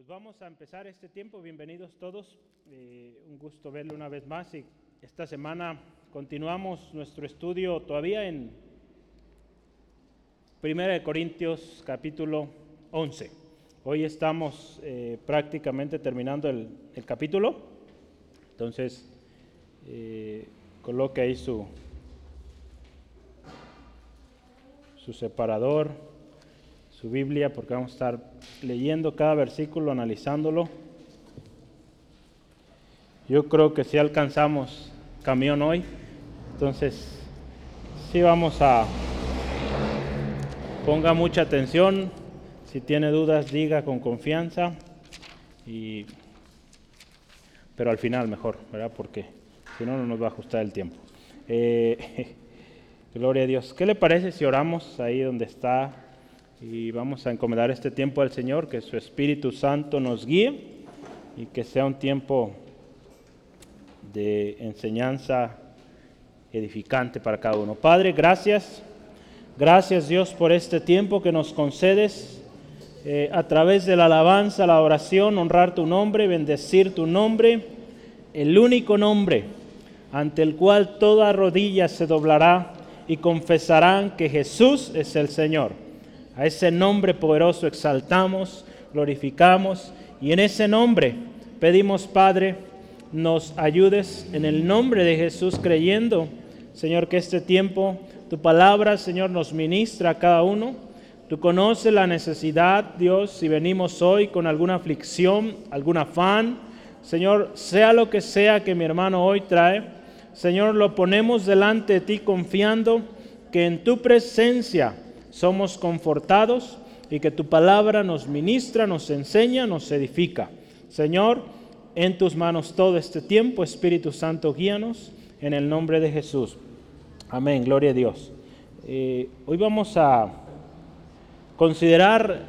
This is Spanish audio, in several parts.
Pues vamos a empezar este tiempo. Bienvenidos todos. Eh, un gusto verlo una vez más. Y esta semana continuamos nuestro estudio todavía en 1 Corintios capítulo 11. Hoy estamos eh, prácticamente terminando el, capítulo. Entonces, eh, coloque ahí su, su separador su Biblia porque vamos a estar leyendo cada versículo, analizándolo. Yo creo que si alcanzamos camión hoy, entonces sí vamos a... Ponga mucha atención, si tiene dudas diga con confianza, y, pero al final mejor, ¿verdad? Porque si no, no nos va a ajustar el tiempo. Eh, gloria a Dios. ¿Qué le parece si oramos ahí donde está? Y vamos a encomendar este tiempo al Señor, que su Espíritu Santo nos guíe y que sea un tiempo de enseñanza edificante para cada uno. Padre, gracias. Gracias Dios por este tiempo que nos concedes eh, a través de la alabanza, la oración, honrar tu nombre, bendecir tu nombre, el único nombre ante el cual toda rodilla se doblará y confesarán que Jesús es el Señor. A ese nombre poderoso exaltamos, glorificamos y en ese nombre pedimos, Padre, nos ayudes en el nombre de Jesús creyendo, Señor, que este tiempo tu palabra, Señor, nos ministra a cada uno. Tú conoces la necesidad, Dios, si venimos hoy con alguna aflicción, algún afán. Señor, sea lo que sea que mi hermano hoy trae, Señor, lo ponemos delante de ti confiando que en tu presencia somos confortados y que tu palabra nos ministra, nos enseña, nos edifica. Señor, en tus manos todo este tiempo, Espíritu Santo, guíanos en el nombre de Jesús. Amén, gloria a Dios. Eh, hoy vamos a considerar,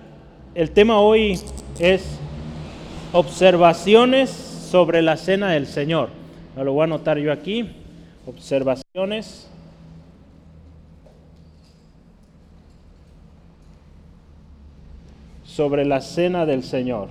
el tema hoy es observaciones sobre la cena del Señor. Lo voy a anotar yo aquí, observaciones sobre la cena del Señor.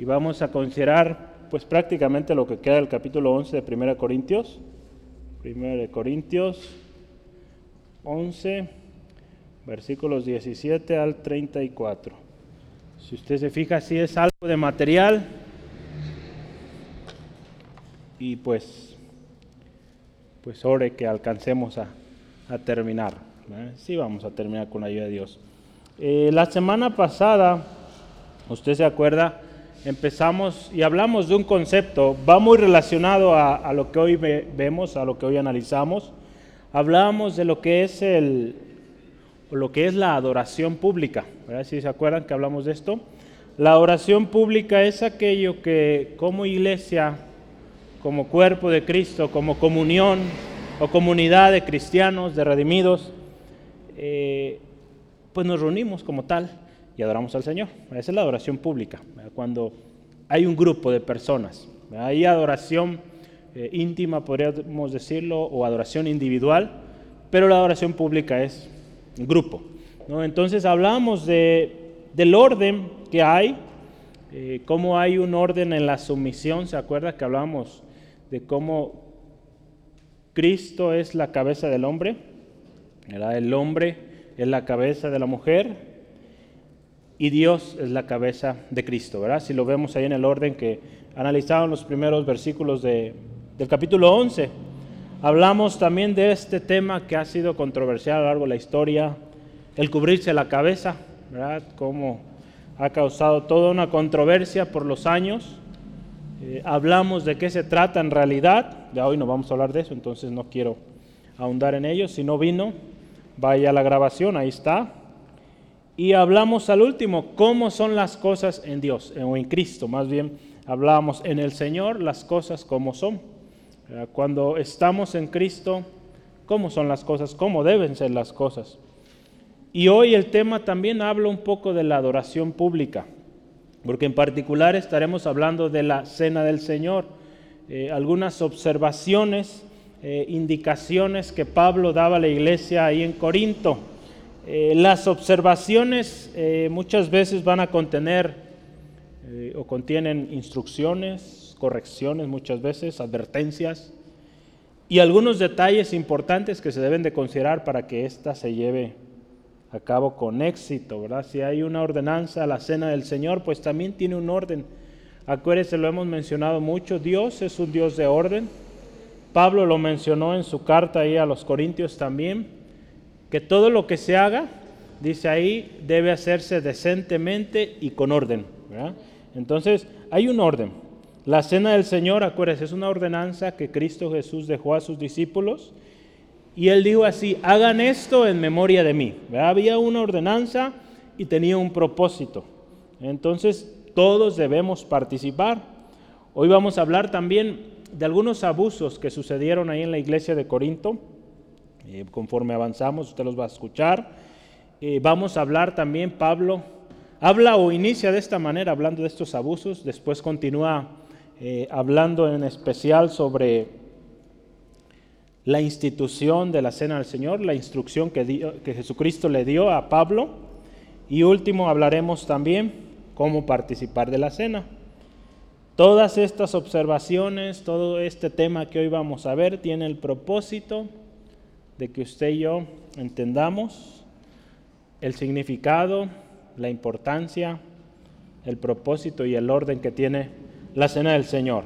Y vamos a considerar pues prácticamente lo que queda del capítulo 11 de 1 Corintios. 1 Corintios 11, versículos 17 al 34. Si usted se fija, si es algo de material. Y pues, pues ore que alcancemos a, terminar. Sí vamos a terminar con la ayuda de Dios. Eh, la semana pasada, usted se acuerda, empezamos y hablamos de un concepto, va muy relacionado a, a lo que hoy vemos, a lo que hoy analizamos. Hablábamos de lo que es el, lo que es la adoración pública. Si se acuerdan que hablamos de esto. La oración pública es aquello que como iglesia, como cuerpo de Cristo, como comunión o comunidad de cristianos, de redimidos, eh, pues nos reunimos como tal y adoramos al Señor. Esa es la adoración pública, cuando hay un grupo de personas. Hay adoración eh, íntima, podríamos decirlo, o adoración individual, pero la adoración pública es grupo. ¿no? Entonces hablamos de, del orden que hay, eh, cómo hay un orden en la sumisión, ¿se acuerda que hablamos de cómo Cristo es la cabeza del hombre? El hombre es la cabeza de la mujer y Dios es la cabeza de Cristo, ¿verdad? Si lo vemos ahí en el orden que analizaban los primeros versículos de, del capítulo 11. Hablamos también de este tema que ha sido controversial a lo largo de la historia, el cubrirse la cabeza, ¿verdad? Cómo ha causado toda una controversia por los años. Eh, hablamos de qué se trata en realidad, ya hoy no vamos a hablar de eso, entonces no quiero ahondar en ello. Si no vino, vaya a la grabación, ahí está. Y hablamos al último, cómo son las cosas en Dios, o en Cristo, más bien hablamos en el Señor las cosas como son. Cuando estamos en Cristo, ¿cómo son las cosas? ¿Cómo deben ser las cosas? Y hoy el tema también habla un poco de la adoración pública. porque en particular estaremos hablando de la cena del Señor. Eh, algunas observaciones, eh, indicaciones que Pablo daba a la iglesia ahí en Corinto. Eh, las observaciones muchas veces van a contener o contienen instrucciones, correcciones muchas veces, advertencias y algunos detalles importantes que se deben de considerar para que ésta se lleve a cabo con éxito, ¿verdad? Si hay una ordenanza a la cena del Señor, pues también tiene un orden. Acuérdense, lo hemos mencionado mucho, Dios es un Dios de orden. Pablo lo mencionó en su carta ahí a los Corintios también, que todo lo que se haga, dice ahí, debe hacerse decentemente y con orden. Entonces, hay un orden. La cena del Señor, acuérdense, es una ordenanza que Cristo Jesús dejó a sus discípulos y él dijo así, hagan esto en memoria de mí. Había una ordenanza y tenía un propósito. Entonces todos debemos participar. Hoy vamos a hablar también de algunos abusos que sucedieron ahí en la iglesia de Corinto. Eh, conforme avanzamos, usted los va a escuchar. Eh, vamos a hablar también, Pablo habla o inicia de esta manera, hablando de estos abusos. Después continúa eh, hablando en especial sobre la institución de la cena del Señor, la instrucción que, que Jesucristo le dio a Pablo. Y último hablaremos también cómo participar de la cena. Todas estas observaciones, todo este tema que hoy vamos a ver, tiene el propósito de que usted y yo entendamos el significado, la importancia, el propósito y el orden que tiene la cena del Señor.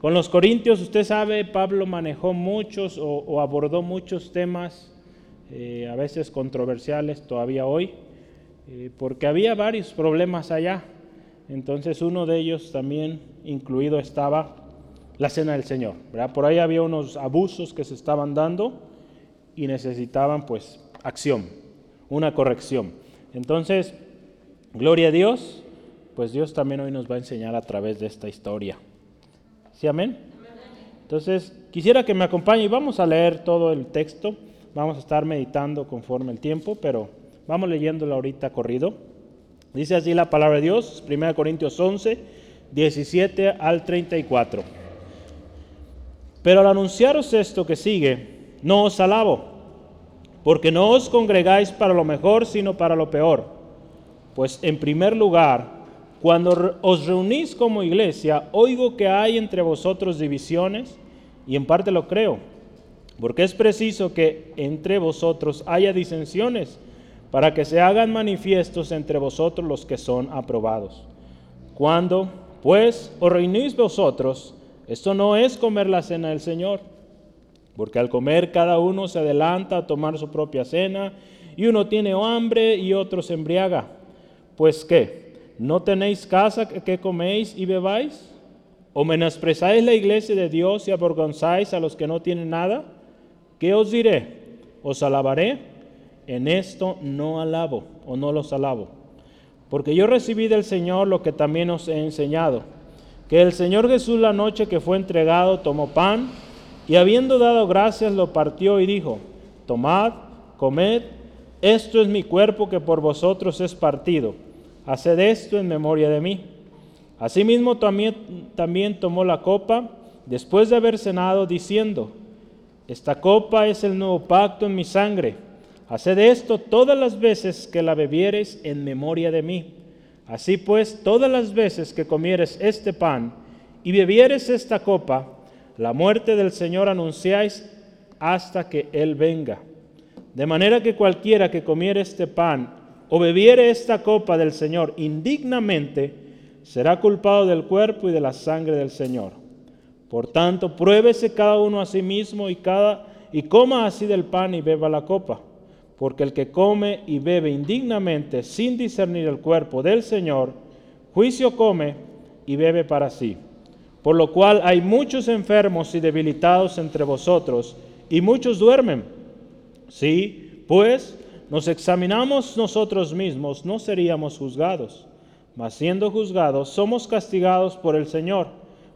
Con los corintios, usted sabe, Pablo manejó muchos o, abordó muchos temas, eh, a veces controversiales todavía hoy, eh, porque había varios problemas allá. Entonces uno de ellos también incluido estaba la cena del Señor. Por ahí había unos abusos que se estaban dando y necesitaban pues acción, una corrección. Entonces, gloria a Dios, pues Dios también hoy nos va a enseñar a través de esta historia. ¿Sí, amén? Entonces, quisiera que me acompañe y vamos a leer todo el texto. Vamos a estar meditando conforme el tiempo, pero vamos leyéndolo ahorita corrido. Dice así la palabra de Dios, 1 Corintios 11, 17 al 34. Pero al anunciaros esto que sigue, no os alabo, porque no os congregáis para lo mejor, sino para lo peor. Pues en primer lugar, cuando os reunís como iglesia, oigo que hay entre vosotros divisiones, y en parte lo creo, porque es preciso que entre vosotros haya disensiones, para que se hagan manifiestos entre vosotros los que son aprobados. Cuando, pues, os reunís vosotros, esto no es comer la cena del Señor, porque al comer cada uno se adelanta a tomar su propia cena, y uno tiene hambre y otro se embriaga. Pues qué, ¿No tenéis casa que coméis y bebáis? ¿O menosprezáis la iglesia de Dios y avergonzáis a los que no tienen nada? ¿Qué os diré? ¿Os alabaré? En esto no alabo o no los alabo. Porque yo recibí del Señor lo que también os he enseñado. Que el Señor Jesús la noche que fue entregado tomó pan y habiendo dado gracias lo partió y dijo, tomad, comed, esto es mi cuerpo que por vosotros es partido haced esto en memoria de mí. Asimismo también, también tomó la copa después de haber cenado, diciendo, esta copa es el nuevo pacto en mi sangre. Haced esto todas las veces que la bebieres en memoria de mí. Así pues, todas las veces que comieres este pan y bebieres esta copa, la muerte del Señor anunciáis hasta que Él venga. De manera que cualquiera que comiere este pan o bebiere esta copa del Señor indignamente, será culpado del cuerpo y de la sangre del Señor. Por tanto, pruébese cada uno a sí mismo y, cada, y coma así del pan y beba la copa. Porque el que come y bebe indignamente sin discernir el cuerpo del Señor, juicio come y bebe para sí. Por lo cual hay muchos enfermos y debilitados entre vosotros, y muchos duermen. Sí, pues nos examinamos nosotros mismos, no seríamos juzgados. Mas siendo juzgados, somos castigados por el Señor,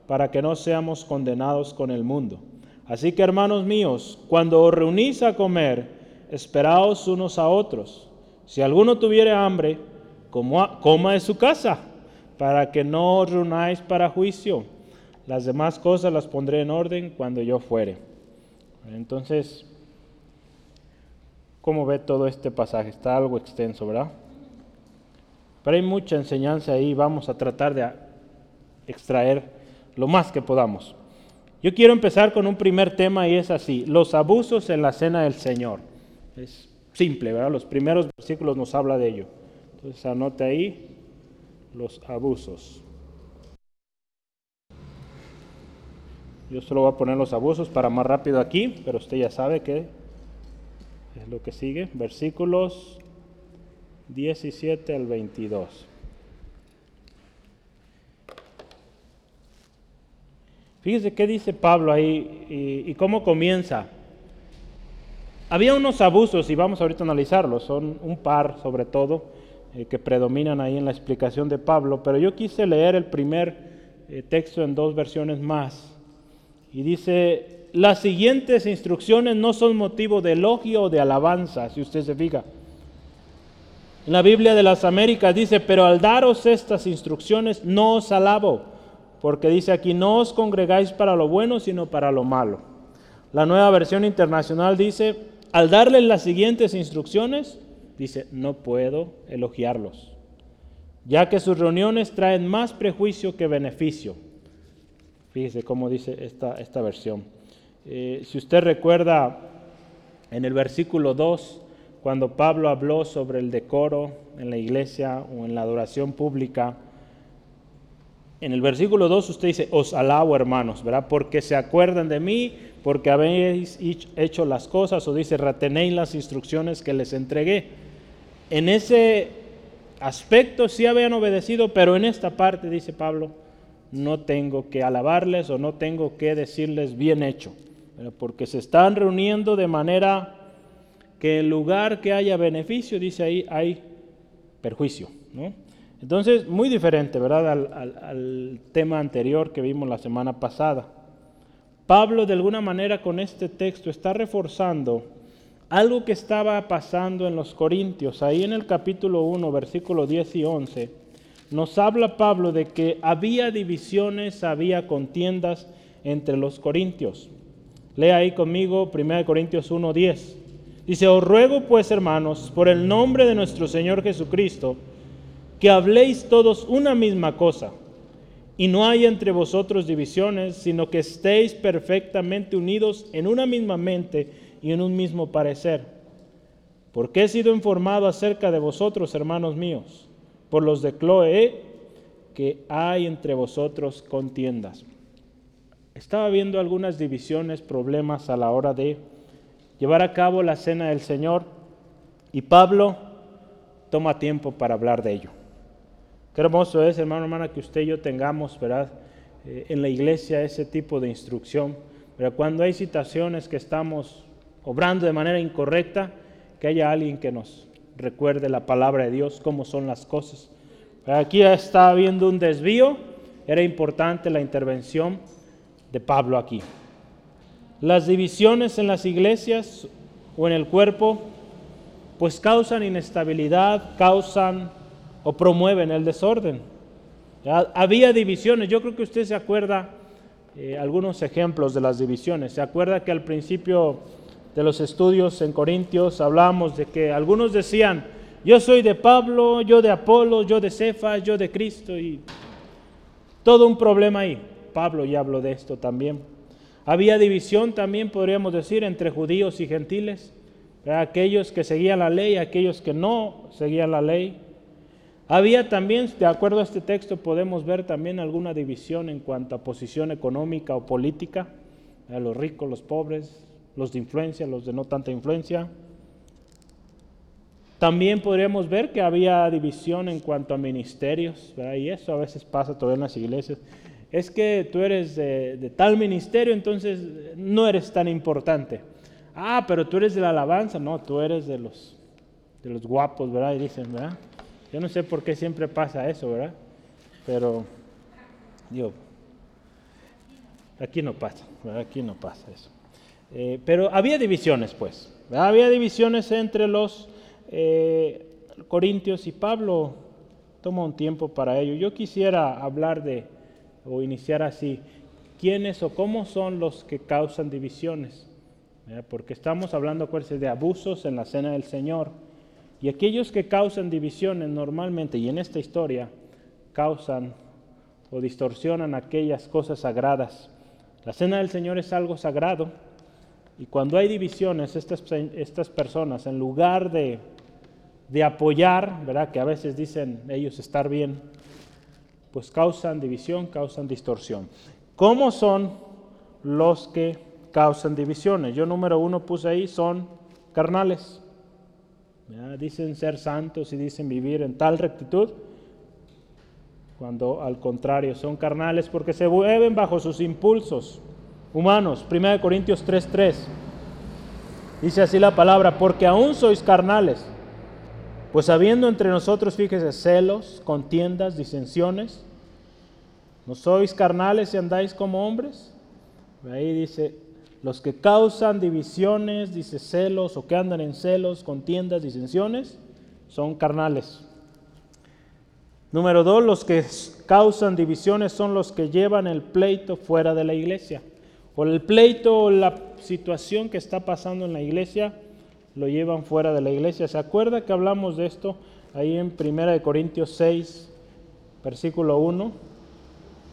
para que no seamos condenados con el mundo. Así que, hermanos míos, cuando os reunís a comer, esperaos unos a otros. Si alguno tuviere hambre, coma de su casa, para que no os reunáis para juicio. Las demás cosas las pondré en orden cuando yo fuere. Entonces, ¿cómo ve todo este pasaje? Está algo extenso, ¿verdad? Pero hay mucha enseñanza ahí, vamos a tratar de extraer lo más que podamos. Yo quiero empezar con un primer tema y es así, los abusos en la cena del Señor. Es simple, ¿verdad? Los primeros versículos nos habla de ello. Entonces anote ahí los abusos. Yo solo voy a poner los abusos para más rápido aquí, pero usted ya sabe que es lo que sigue. Versículos 17 al 22. Fíjese qué dice Pablo ahí y, cómo comienza. Había unos abusos, y vamos ahorita a analizarlos, son un par sobre todo, eh, que predominan ahí en la explicación de Pablo, pero yo quise leer el primer eh, texto en dos versiones más. Y dice, las siguientes instrucciones no son motivo de elogio o de alabanza, si usted se fija. En la Biblia de las Américas dice, pero al daros estas instrucciones no os alabo, porque dice aquí, no os congregáis para lo bueno, sino para lo malo. La nueva versión internacional dice, al darles las siguientes instrucciones, dice, no puedo elogiarlos, ya que sus reuniones traen más prejuicio que beneficio. Fíjese cómo dice esta, esta versión. Eh, si usted recuerda en el versículo 2, cuando Pablo habló sobre el decoro en la iglesia o en la adoración pública, en el versículo 2 usted dice, os alabo hermanos, ¿verdad? Porque se acuerdan de mí, porque habéis hecho las cosas, o dice, retenéis las instrucciones que les entregué. En ese aspecto sí habían obedecido, pero en esta parte, dice Pablo, no tengo que alabarles o no tengo que decirles bien hecho, porque se están reuniendo de manera que en lugar que haya beneficio, dice ahí, hay perjuicio. Entonces, muy diferente, ¿verdad?, al, tema anterior que vimos la semana pasada. Pablo, de alguna manera, con este texto está reforzando algo que estaba pasando en los Corintios. Ahí en el capítulo 1, versículo 10 y 11, nos habla Pablo de que había divisiones, había contiendas entre los Corintios. Lea ahí conmigo 1 Corintios 1, 10. Dice, os ruego pues, hermanos, por el nombre de nuestro Señor Jesucristo, que habléis todos una misma cosa, y no haya entre vosotros divisiones, sino que estéis perfectamente unidos en una misma mente y en un mismo parecer. Porque he sido informado acerca de vosotros, hermanos míos, por los de Cloe, que hay entre vosotros contiendas. Estaba viendo algunas divisiones, problemas a la hora de llevar a cabo la cena del Señor y Pablo toma tiempo para hablar de ello. Qué hermoso es, hermano, hermana, que usted y yo tengamos, ¿verdad? Eh, en la iglesia ese tipo de instrucción. Pero cuando hay situaciones que estamos obrando de manera incorrecta, que haya alguien que nos recuerde la palabra de Dios, cómo son las cosas. aquí está habiendo un desvío, era importante la intervención de Pablo aquí. Las divisiones en las iglesias o en el cuerpo pues causan inestabilidad, causan o promueven el desorden. Había divisiones, yo creo que usted se acuerda eh, algunos ejemplos de las divisiones. Se acuerda que al principio de los estudios en Corintios hablábamos de que algunos decían, yo soy de Pablo, yo de Apolo, yo de Cefas, yo de Cristo y todo un problema ahí. Pablo ya habló de esto también. Había división también, podríamos decir, entre judíos y gentiles, aquellos que seguían la ley, aquellos que no seguían la ley. Había también, de acuerdo a este texto, podemos ver también alguna división en cuanto a posición económica o política, los ricos, los pobres, los de influencia, los de no tanta influencia. También podríamos ver que había división en cuanto a ministerios, y eso a veces pasa todavía en las iglesias es que tú eres de, tal ministerio, entonces no eres tan importante. Ah, pero tú eres de la alabanza, no, tú eres de los, de los guapos, ¿verdad? Y dicen, ¿verdad? Yo no sé por qué siempre pasa eso, ¿verdad? Pero, digo, aquí no pasa, ¿verdad? Aquí no pasa eso. Eh, pero había divisiones, pues, Había divisiones entre los eh, corintios y Pablo toma un tiempo para ello. Yo quisiera hablar de, o iniciar así, quiénes o cómo son los que causan divisiones. Porque estamos hablando, acuérdense, de abusos en la cena del Señor. Y aquellos que causan divisiones normalmente, y en esta historia, causan o distorsionan aquellas cosas sagradas. La cena del Señor es algo sagrado y cuando hay divisiones, estas, estas personas, en lugar de, de apoyar, ¿verdad? que a veces dicen ellos estar bien, pues causan división, causan distorsión. ¿Cómo son los que causan divisiones? Yo número uno puse ahí, son carnales. Dicen ser santos y dicen vivir en tal rectitud, cuando al contrario son carnales porque se mueven bajo sus impulsos humanos. 1 Corintios 3:3 dice así la palabra, porque aún sois carnales, pues habiendo entre nosotros, fíjese, celos, contiendas, disensiones, ¿no sois carnales y andáis como hombres? Ahí dice, los que causan divisiones, dice celos, o que andan en celos, contiendas, disensiones, son carnales. Número dos, los que causan divisiones son los que llevan el pleito fuera de la iglesia. O el pleito o la situación que está pasando en la iglesia lo llevan fuera de la iglesia. ¿Se acuerda que hablamos de esto ahí en 1 Corintios 6, versículo 1?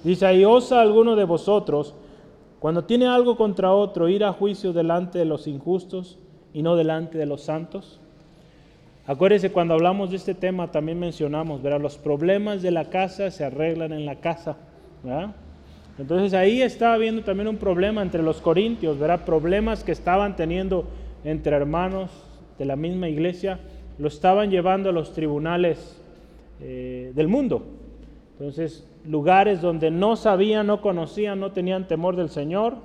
Dice, ahí osa alguno de vosotros, cuando tiene algo contra otro, ir a juicio delante de los injustos y no delante de los santos. Acuérdense, cuando hablamos de este tema también mencionamos, ¿verdad? Los problemas de la casa se arreglan en la casa, Entonces ahí estaba habiendo también un problema entre los corintios, ¿verdad? Problemas que estaban teniendo entre hermanos de la misma iglesia, lo estaban llevando a los tribunales eh, del mundo. Entonces, lugares donde no sabían, no conocían, no tenían temor del Señor,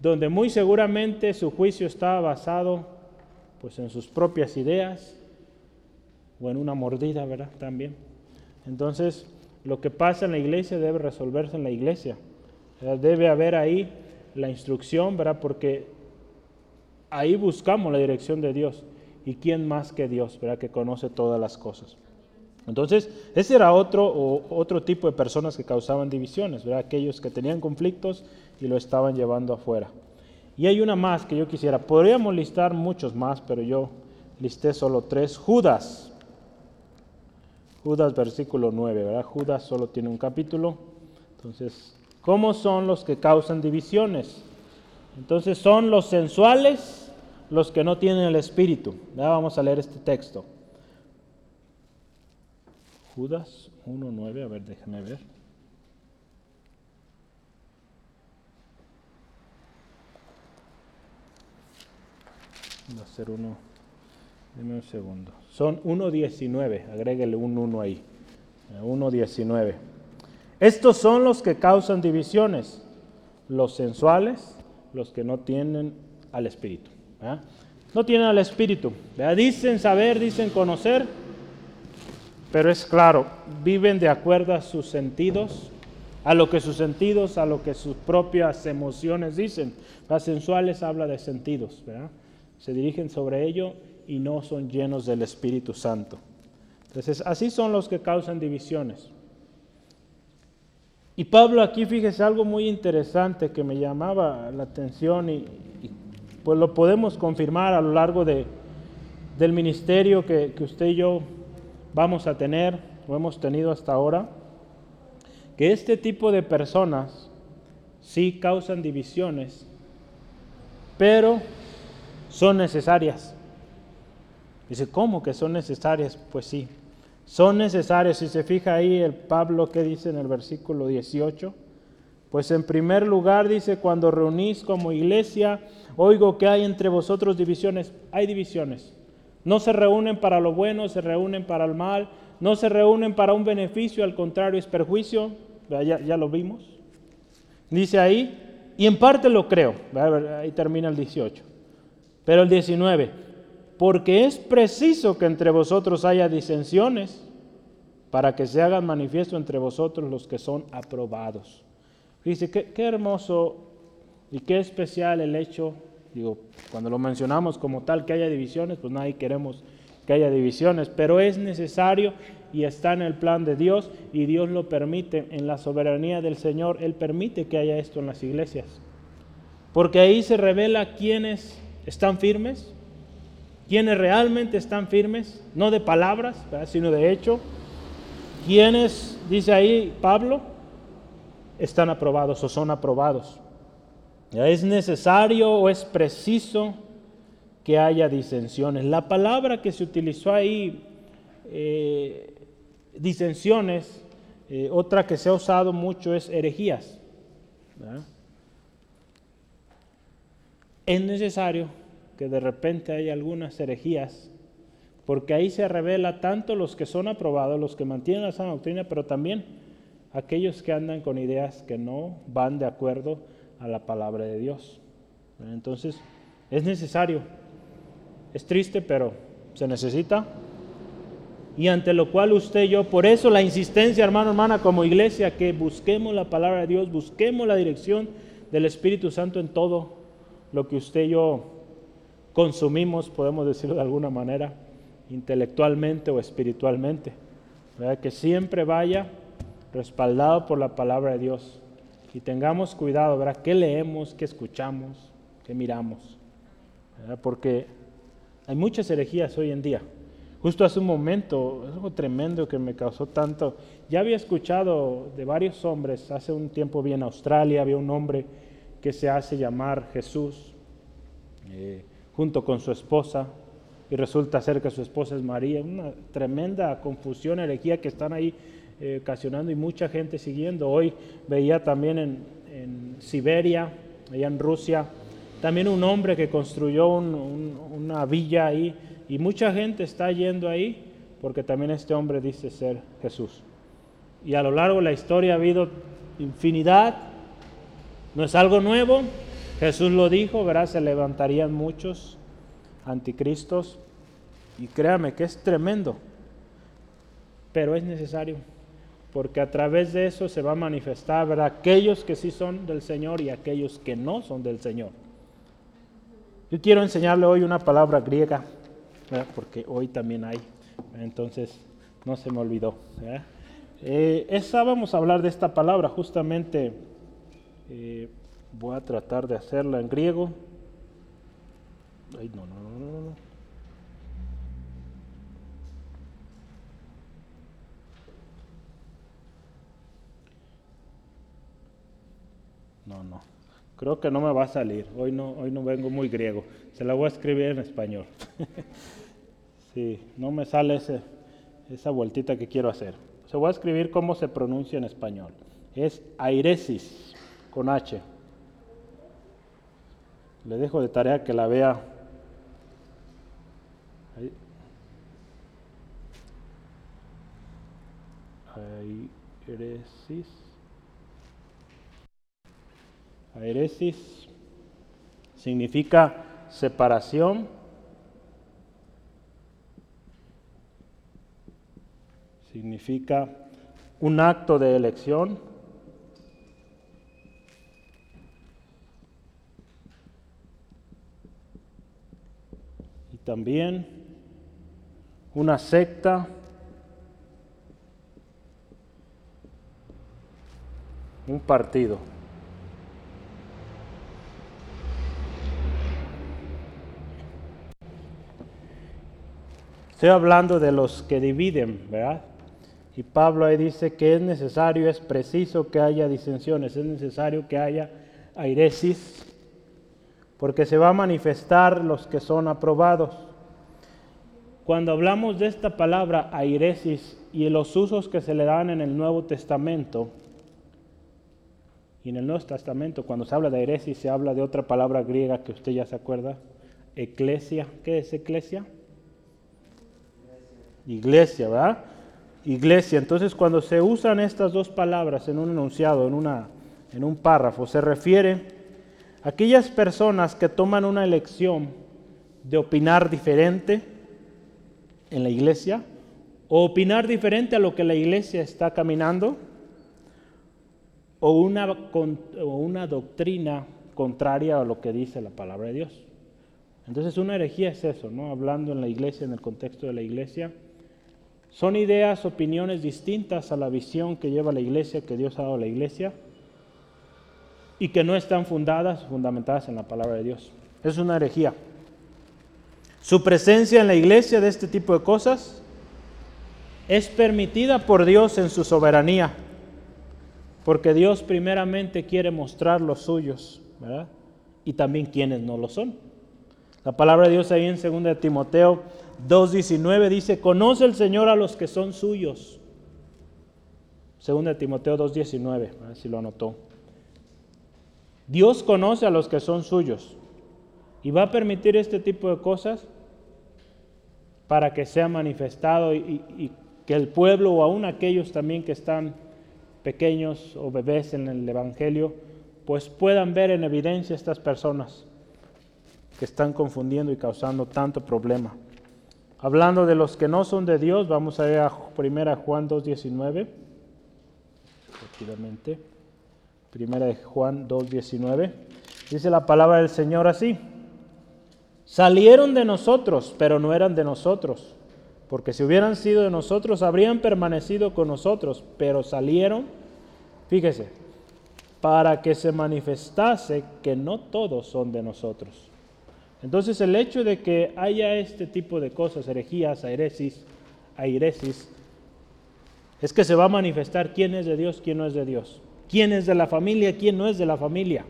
donde muy seguramente su juicio estaba basado pues en sus propias ideas o en una mordida, ¿verdad? También. Entonces, lo que pasa en la iglesia debe resolverse en la iglesia. Debe haber ahí la instrucción, ¿verdad? Porque ahí buscamos la dirección de Dios. ¿Y quién más que Dios, ¿verdad? Que conoce todas las cosas. Entonces, ese era otro, o, otro tipo de personas que causaban divisiones, ¿verdad? Aquellos que tenían conflictos y lo estaban llevando afuera. Y hay una más que yo quisiera. Podríamos listar muchos más, pero yo listé solo tres. Judas. Judas versículo 9, ¿verdad? Judas solo tiene un capítulo. Entonces, ¿cómo son los que causan divisiones? Entonces son los sensuales los que no tienen el espíritu. Ya vamos a leer este texto. Judas 1.9, a ver, déjame ver. Va a ser uno. Deme un segundo. Son 1.19. Agréguele un 1 ahí. 1.19. Estos son los que causan divisiones. Los sensuales, los que no tienen al Espíritu. No tienen al Espíritu. Dicen saber, dicen conocer, pero es claro, viven de acuerdo a sus sentidos, a lo que sus sentidos, a lo que sus propias emociones dicen. Las sensuales habla de sentidos, se dirigen sobre ello y no son llenos del Espíritu Santo. Entonces, así son los que causan divisiones. Y Pablo aquí, fíjese algo muy interesante que me llamaba la atención y, pues lo podemos confirmar a lo largo de, del ministerio que, que usted y yo vamos a tener o hemos tenido hasta ahora, que este tipo de personas sí causan divisiones, pero son necesarias. Dice, ¿cómo que son necesarias? Pues sí, son necesarias. Si se fija ahí el Pablo que dice en el versículo 18, pues en primer lugar dice, cuando reunís como iglesia, oigo que hay entre vosotros divisiones. Hay divisiones. No se reúnen para lo bueno, se reúnen para el mal, no se reúnen para un beneficio, al contrario es perjuicio. Ya, ya lo vimos. Dice ahí, y en parte lo creo. Ahí termina el 18. Pero el 19, porque es preciso que entre vosotros haya disensiones para que se hagan manifiesto entre vosotros los que son aprobados. Dice, qué, hermoso y qué especial el hecho, digo, cuando lo mencionamos como tal, que haya divisiones, pues nadie queremos que haya divisiones, pero es necesario y está en el plan de Dios y Dios lo permite en la soberanía del Señor. Él permite que haya esto en las iglesias. Porque ahí se revela quiénes están firmes, quiénes realmente están firmes, no de palabras, sino de hecho. Quienes, dice ahí Pablo, están aprobados o son aprobados. Es necesario o es preciso que haya disensiones. La palabra que se utilizó ahí, eh, disensiones, eh, otra que se ha usado mucho es herejías. Es necesario que de repente haya algunas herejías, porque ahí se revela tanto los que son aprobados, los que mantienen la sana doctrina, pero también aquellos que andan con ideas que no van de acuerdo a la palabra de Dios. Entonces, es necesario. Es triste, pero se necesita. Y ante lo cual usted y yo, por eso la insistencia, hermano, hermana, como iglesia, que busquemos la palabra de Dios, busquemos la dirección del Espíritu Santo en todo lo que usted y yo consumimos, podemos decirlo de alguna manera, intelectualmente o espiritualmente. Que siempre vaya respaldado por la palabra de Dios. Y tengamos cuidado, ¿verdad? ¿Qué leemos, qué escuchamos, qué miramos? Porque hay muchas herejías hoy en día. Justo hace un momento, es algo tremendo que me causó tanto. Ya había escuchado de varios hombres, hace un tiempo vi en Australia, había un hombre que se hace llamar Jesús, eh, junto con su esposa, y resulta ser que su esposa es María. Una tremenda confusión, herejía que están ahí eh, ocasionando y mucha gente siguiendo. Hoy veía también en, Siberia, allá en Rusia, también un hombre que construyó una villa ahí y mucha gente está yendo ahí porque también este hombre dice ser Jesús. Y a lo largo de la historia ha habido infinidad, no es algo nuevo, Jesús lo dijo, verás, se levantarían muchos anticristos y créame que es tremendo, pero es necesario porque a través de eso se va a manifestar aquellos que sí son del Señor y aquellos que no son del Señor. Yo quiero enseñarle hoy una palabra griega, porque hoy también hay, entonces no se me olvidó. Eh, esa vamos a hablar de esta palabra, justamente eh, voy a tratar de hacerla en griego. Ay, no, no, no, no, no. No, no. Creo que no me va a salir. Hoy no, hoy no vengo muy griego. Se la voy a escribir en español. sí, no me sale esa vueltita que quiero hacer. Se voy a escribir cómo se pronuncia en español. Es airesis, con H. Le dejo de tarea que la vea. Aeresis significa separación. Significa un acto de elección. También una secta. Un partido. Estoy hablando de los que dividen, ¿verdad? Y Pablo ahí dice que es necesario, es preciso que haya disensiones, es necesario que haya airesis, porque se va a manifestar los que son aprobados. Cuando hablamos de esta palabra airesis y los usos que se le dan en el Nuevo Testamento, y en el Nuevo Testamento cuando se habla de airesis se habla de otra palabra griega que usted ya se acuerda, eclesia. ¿Qué es eclesia? iglesia, ¿verdad? Iglesia. Entonces, cuando se usan estas dos palabras en un enunciado, en, una, en un párrafo, se refiere aquellas personas que toman una elección de opinar diferente en la iglesia o opinar diferente a lo que la iglesia está caminando o una, doctrina contraria a lo que dice la palabra de Dios. Entonces una herejía es eso, ¿no? Hablando en la iglesia, en el contexto de la iglesia, Son ideas, opiniones distintas a la visión que lleva la iglesia, que Dios ha dado a la iglesia, y que no están fundadas, fundamentadas en la palabra de Dios. Es una herejía. Su presencia en la iglesia de este tipo de cosas es permitida por Dios en su soberanía, porque Dios primeramente quiere mostrar los suyos, ¿verdad? Y también quienes no lo son. La palabra de Dios ahí en 2 Timoteo 2.19 dice, conoce el Señor a los que son suyos. 2 Timoteo 2.19, a ver si lo anotó. Dios conoce a los que son suyos y va a permitir este tipo de cosas para que sea manifestado y, que el pueblo o aún aquellos también que están pequeños o bebés en el Evangelio, pues puedan ver en evidencia estas personas que están confundiendo y causando tanto problema. Hablando de los que no son de Dios, vamos a ir a 1 Juan 2.19. Primera de Juan 2.19. Dice la palabra del Señor así. Salieron de nosotros, pero no eran de nosotros. Porque si hubieran sido de nosotros, habrían permanecido con nosotros. Pero salieron, fíjese, para que se manifestase que no todos son de nosotros. Entonces el hecho de que haya este tipo de cosas, herejías, airesis, airesis, es que se va a manifestar quién es de Dios, quién no es de Dios, quién es de la familia, quién no es de la familia.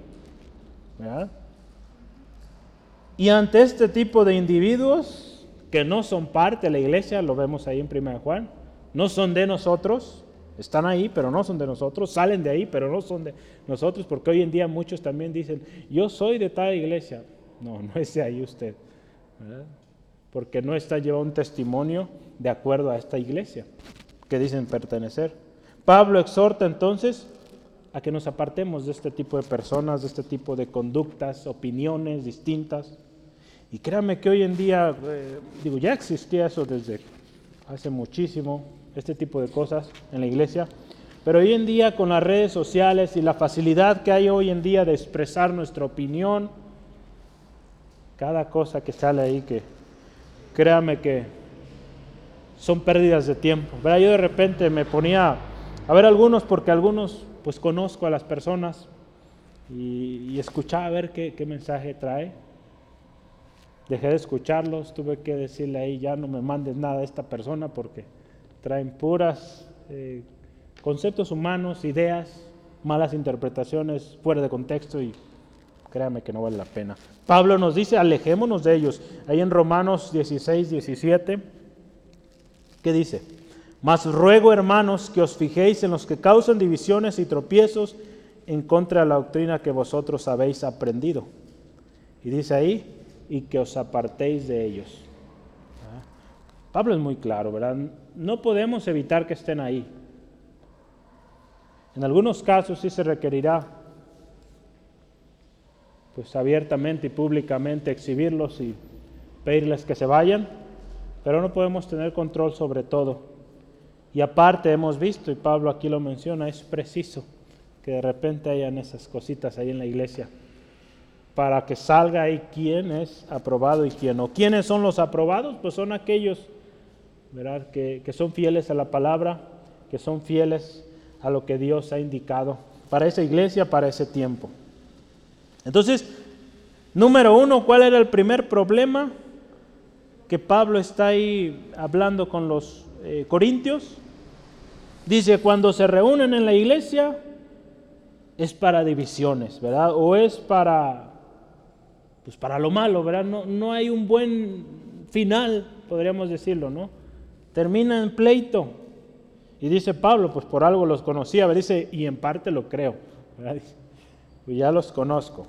Y ante este tipo de individuos que no son parte de la iglesia, lo vemos ahí en 1 Juan, no son de nosotros, están ahí, pero no son de nosotros, salen de ahí, pero no son de nosotros, porque hoy en día muchos también dicen, yo soy de tal iglesia. No, no es de ahí usted. Porque no está llevando un testimonio de acuerdo a esta iglesia que dicen pertenecer. Pablo exhorta entonces a que nos apartemos de este tipo de personas, de este tipo de conductas, opiniones distintas. Y créame que hoy en día, eh, digo, ya existía eso desde hace muchísimo, este tipo de cosas en la iglesia, pero hoy en día con las redes sociales y la facilidad que hay hoy en día de expresar nuestra opinión, cada cosa que sale ahí que créame que son pérdidas de tiempo. Yo de repente me ponía a ver algunos porque algunos pues conozco a las personas y, escuchaba a ver qué, mensaje trae. Dejé de escucharlos, tuve que decirle ahí ya no me mandes nada a esta persona porque traen puras eh, conceptos humanos, ideas, malas interpretaciones fuera de contexto y Créame que no vale la pena. Pablo nos dice, alejémonos de ellos. Ahí en Romanos 16, 17, ¿qué dice? Mas ruego, hermanos, que os fijéis en los que causan divisiones y tropiezos en contra de la doctrina que vosotros habéis aprendido. Y dice ahí, y que os apartéis de ellos. ¿Ah? Pablo es muy claro, ¿verdad? No podemos evitar que estén ahí. En algunos casos sí se requerirá pues abiertamente y públicamente exhibirlos y pedirles que se vayan, pero no podemos tener control sobre todo. Y aparte hemos visto, y Pablo aquí lo menciona, es preciso que de repente hayan esas cositas ahí en la iglesia para que salga ahí quién es aprobado y quién no. ¿Quiénes son los aprobados? Pues son aquellos. Que, que son fieles a la palabra, que son fieles a lo que Dios ha indicado para esa iglesia, para ese tiempo. Entonces, número uno, ¿cuál era el primer problema que Pablo está ahí hablando con los eh, corintios? Dice, cuando se reúnen en la iglesia es para divisiones, ¿verdad? O es para, pues para lo malo, ¿verdad? No, no hay un buen final, podríamos decirlo, ¿no? Termina en pleito. Y dice Pablo, pues por algo los conocía, dice, y en parte lo creo. Pues ya los conozco.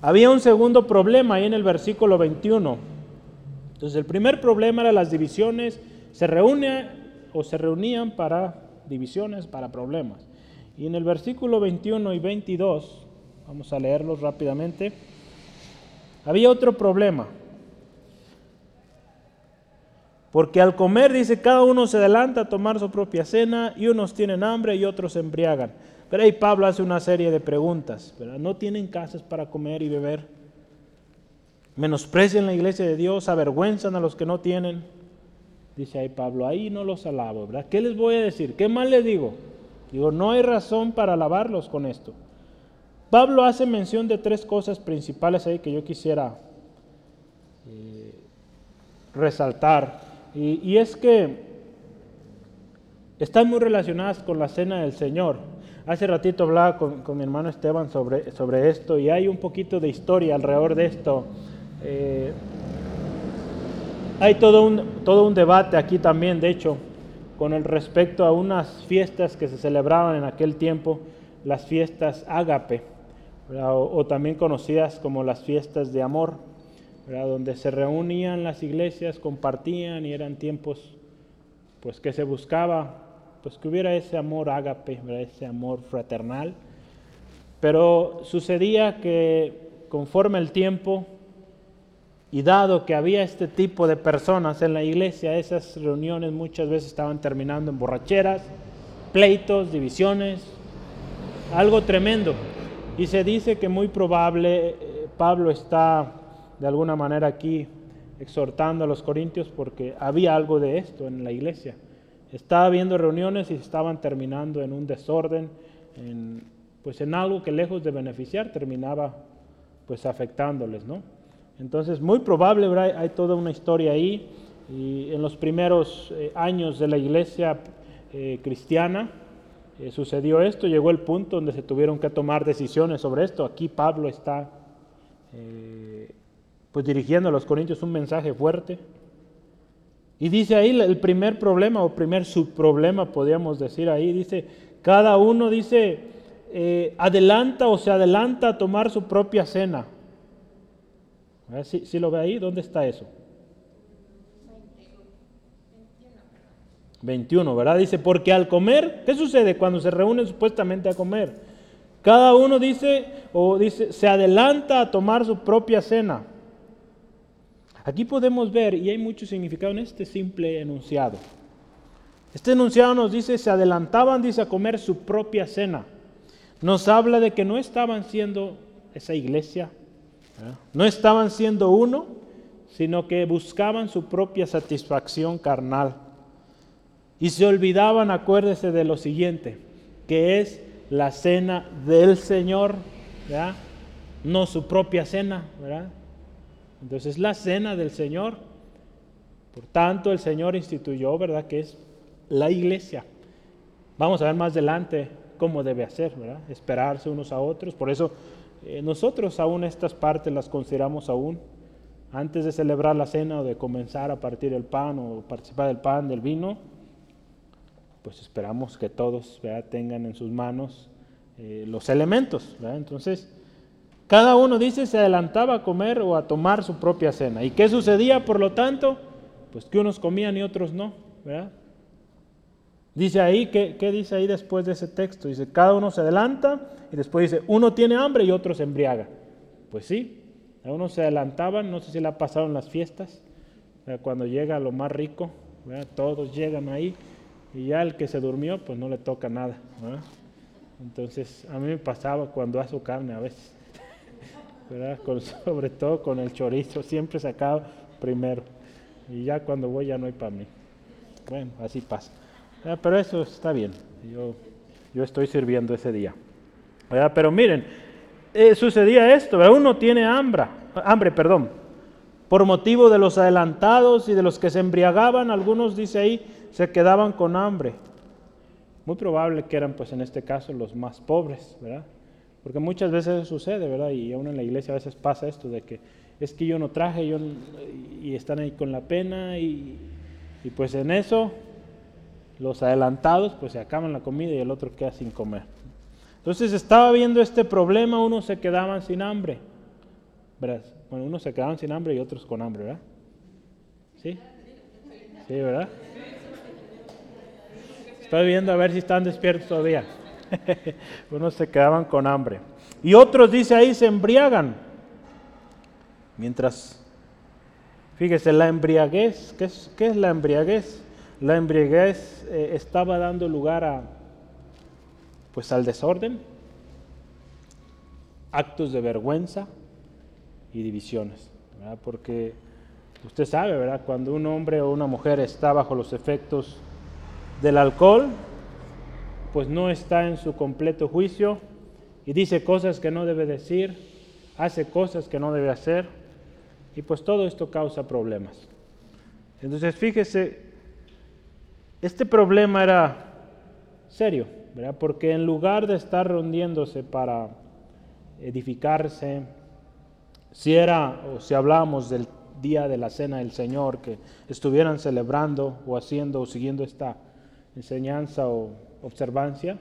Había un segundo problema ahí en el versículo 21. Entonces el primer problema era las divisiones, se reúne o se reunían para divisiones, para problemas. Y en el versículo 21 y 22, vamos a leerlos rápidamente, había otro problema. Porque al comer, dice, cada uno se adelanta a tomar su propia cena y unos tienen hambre y otros se embriagan. Pero ahí Pablo hace una serie de preguntas, ¿verdad? No tienen casas para comer y beber. Menosprecian la iglesia de Dios, avergüenzan a los que no tienen. Dice ahí Pablo, ahí no los alabo, ¿verdad? ¿Qué les voy a decir? ¿Qué más les digo? Digo, no hay razón para alabarlos con esto. Pablo hace mención de tres cosas principales ahí que yo quisiera eh, resaltar. Y, es que están muy relacionadas con la cena del Señor. Hace ratito hablaba con, mi hermano Esteban sobre, sobre, esto y hay un poquito de historia alrededor de esto. Eh, hay todo un, todo un debate aquí también, de hecho, con el respecto a unas fiestas que se celebraban en aquel tiempo, las fiestas ágape, o, también conocidas como las fiestas de amor, donde se reunían las iglesias, compartían y eran tiempos pues que se buscaba pues que hubiera ese amor ágape, ese amor fraternal. Pero sucedía que conforme el tiempo y dado que había este tipo de personas en la iglesia, esas reuniones muchas veces estaban terminando en borracheras, pleitos, divisiones, algo tremendo. Y se dice que muy probable eh, Pablo está de alguna manera aquí exhortando a los corintios porque había algo de esto en la iglesia. Estaba habiendo reuniones y estaban terminando en un desorden, en, pues en algo que lejos de beneficiar terminaba pues afectándoles, ¿no? Entonces, muy probable, hay toda una historia ahí, y en los primeros eh, años de la iglesia eh, cristiana eh, sucedió esto, llegó el punto donde se tuvieron que tomar decisiones sobre esto. Aquí Pablo está pues dirigiendo a los corintios un mensaje fuerte. Y dice ahí el primer problema o primer subproblema, podríamos decir ahí, dice, cada uno dice, adelanta o se adelanta a tomar su propia cena. Si, lo ve ahí, ¿dónde está eso? 21, ¿verdad? Dice, porque al comer, ¿qué sucede cuando se reúnen supuestamente a comer? Cada uno dice, o dice, se adelanta a tomar su propia cena. Aquí podemos ver, y hay mucho significado en este simple enunciado. Este enunciado nos dice, se adelantaban, dice, a comer su propia cena. Nos habla de que no estaban siendo esa iglesia no estaban siendo uno, sino que buscaban su propia satisfacción carnal. Y se olvidaban, acuérdese de lo siguiente, que es la cena del Señor, no su propia cena. ¿verdad? Entonces la cena del Señor. Por tanto, el Señor instituyó, ¿verdad? Que es la iglesia. Vamos a ver más adelante cómo debe hacer, ¿verdad? Esperarse unos a otros. Por eso eh, nosotros aún estas partes las consideramos aún antes de celebrar la cena o de comenzar a partir el pan o participar del pan, del vino, pues esperamos que todos tengan en sus manos eh, los elementos. Entonces, cada uno dice se adelantaba a comer o a tomar su propia cena. ¿Y qué sucedía, por lo tanto? Pues que unos comían y otros no. Dice ahí, ¿qué, ¿qué dice ahí después de ese texto? Dice, cada uno se adelanta y después dice, uno tiene hambre y otro se embriaga. Pues sí, unos se adelantaban, no sé si la pasaron las fiestas, cuando llega lo más rico, todos llegan ahí y ya el que se durmió, pues no le toca nada. Entonces, a mí me pasaba cuando hago carne a veces, sobre todo con el chorizo, siempre sacaba primero y ya cuando voy ya no hay para mí. Bueno, así pasa. Pero eso está bien, yo, yo estoy sirviendo ese día. Pero miren, eh, sucedía esto, uno tiene hambre, hambre, perdón, por motivo de los adelantados y de los que se embriagaban, algunos dice ahí, se quedaban con hambre. Muy probable que eran, pues en este caso, los más pobres, ¿verdad? Porque muchas veces sucede, ¿verdad? Y aún en la iglesia a veces pasa esto de que es que yo no traje yo y están ahí con la pena y, y pues en eso los adelantados pues se acaban la comida y el otro queda sin comer. Entonces estaba viendo este problema, unos se quedaban sin hambre. ¿Verdad? Bueno, unos se quedaban sin hambre y otros con hambre, ¿verdad? ¿Sí? Sí, ¿verdad? Estoy viendo a ver si están despiertos todavía. unos se quedaban con hambre. Y otros, dice ahí, se embriagan. Mientras, fíjese, la embriaguez, ¿qué es, qué es la embriaguez? La embriaguez eh, estaba dando lugar a pues al desorden, actos de vergüenza y divisiones, porque Usted sabe, ¿verdad? Cuando un hombre o una mujer está bajo los efectos del alcohol, pues no está en su completo juicio y dice cosas que no debe decir, hace cosas que no debe hacer y pues todo esto causa problemas. Entonces fíjese, este problema era serio, ¿verdad? Porque en lugar de estar reuniéndose para edificarse, si era o si hablamos del día de la cena del Señor, que estuvieran celebrando o haciendo o siguiendo esta enseñanza o observancia,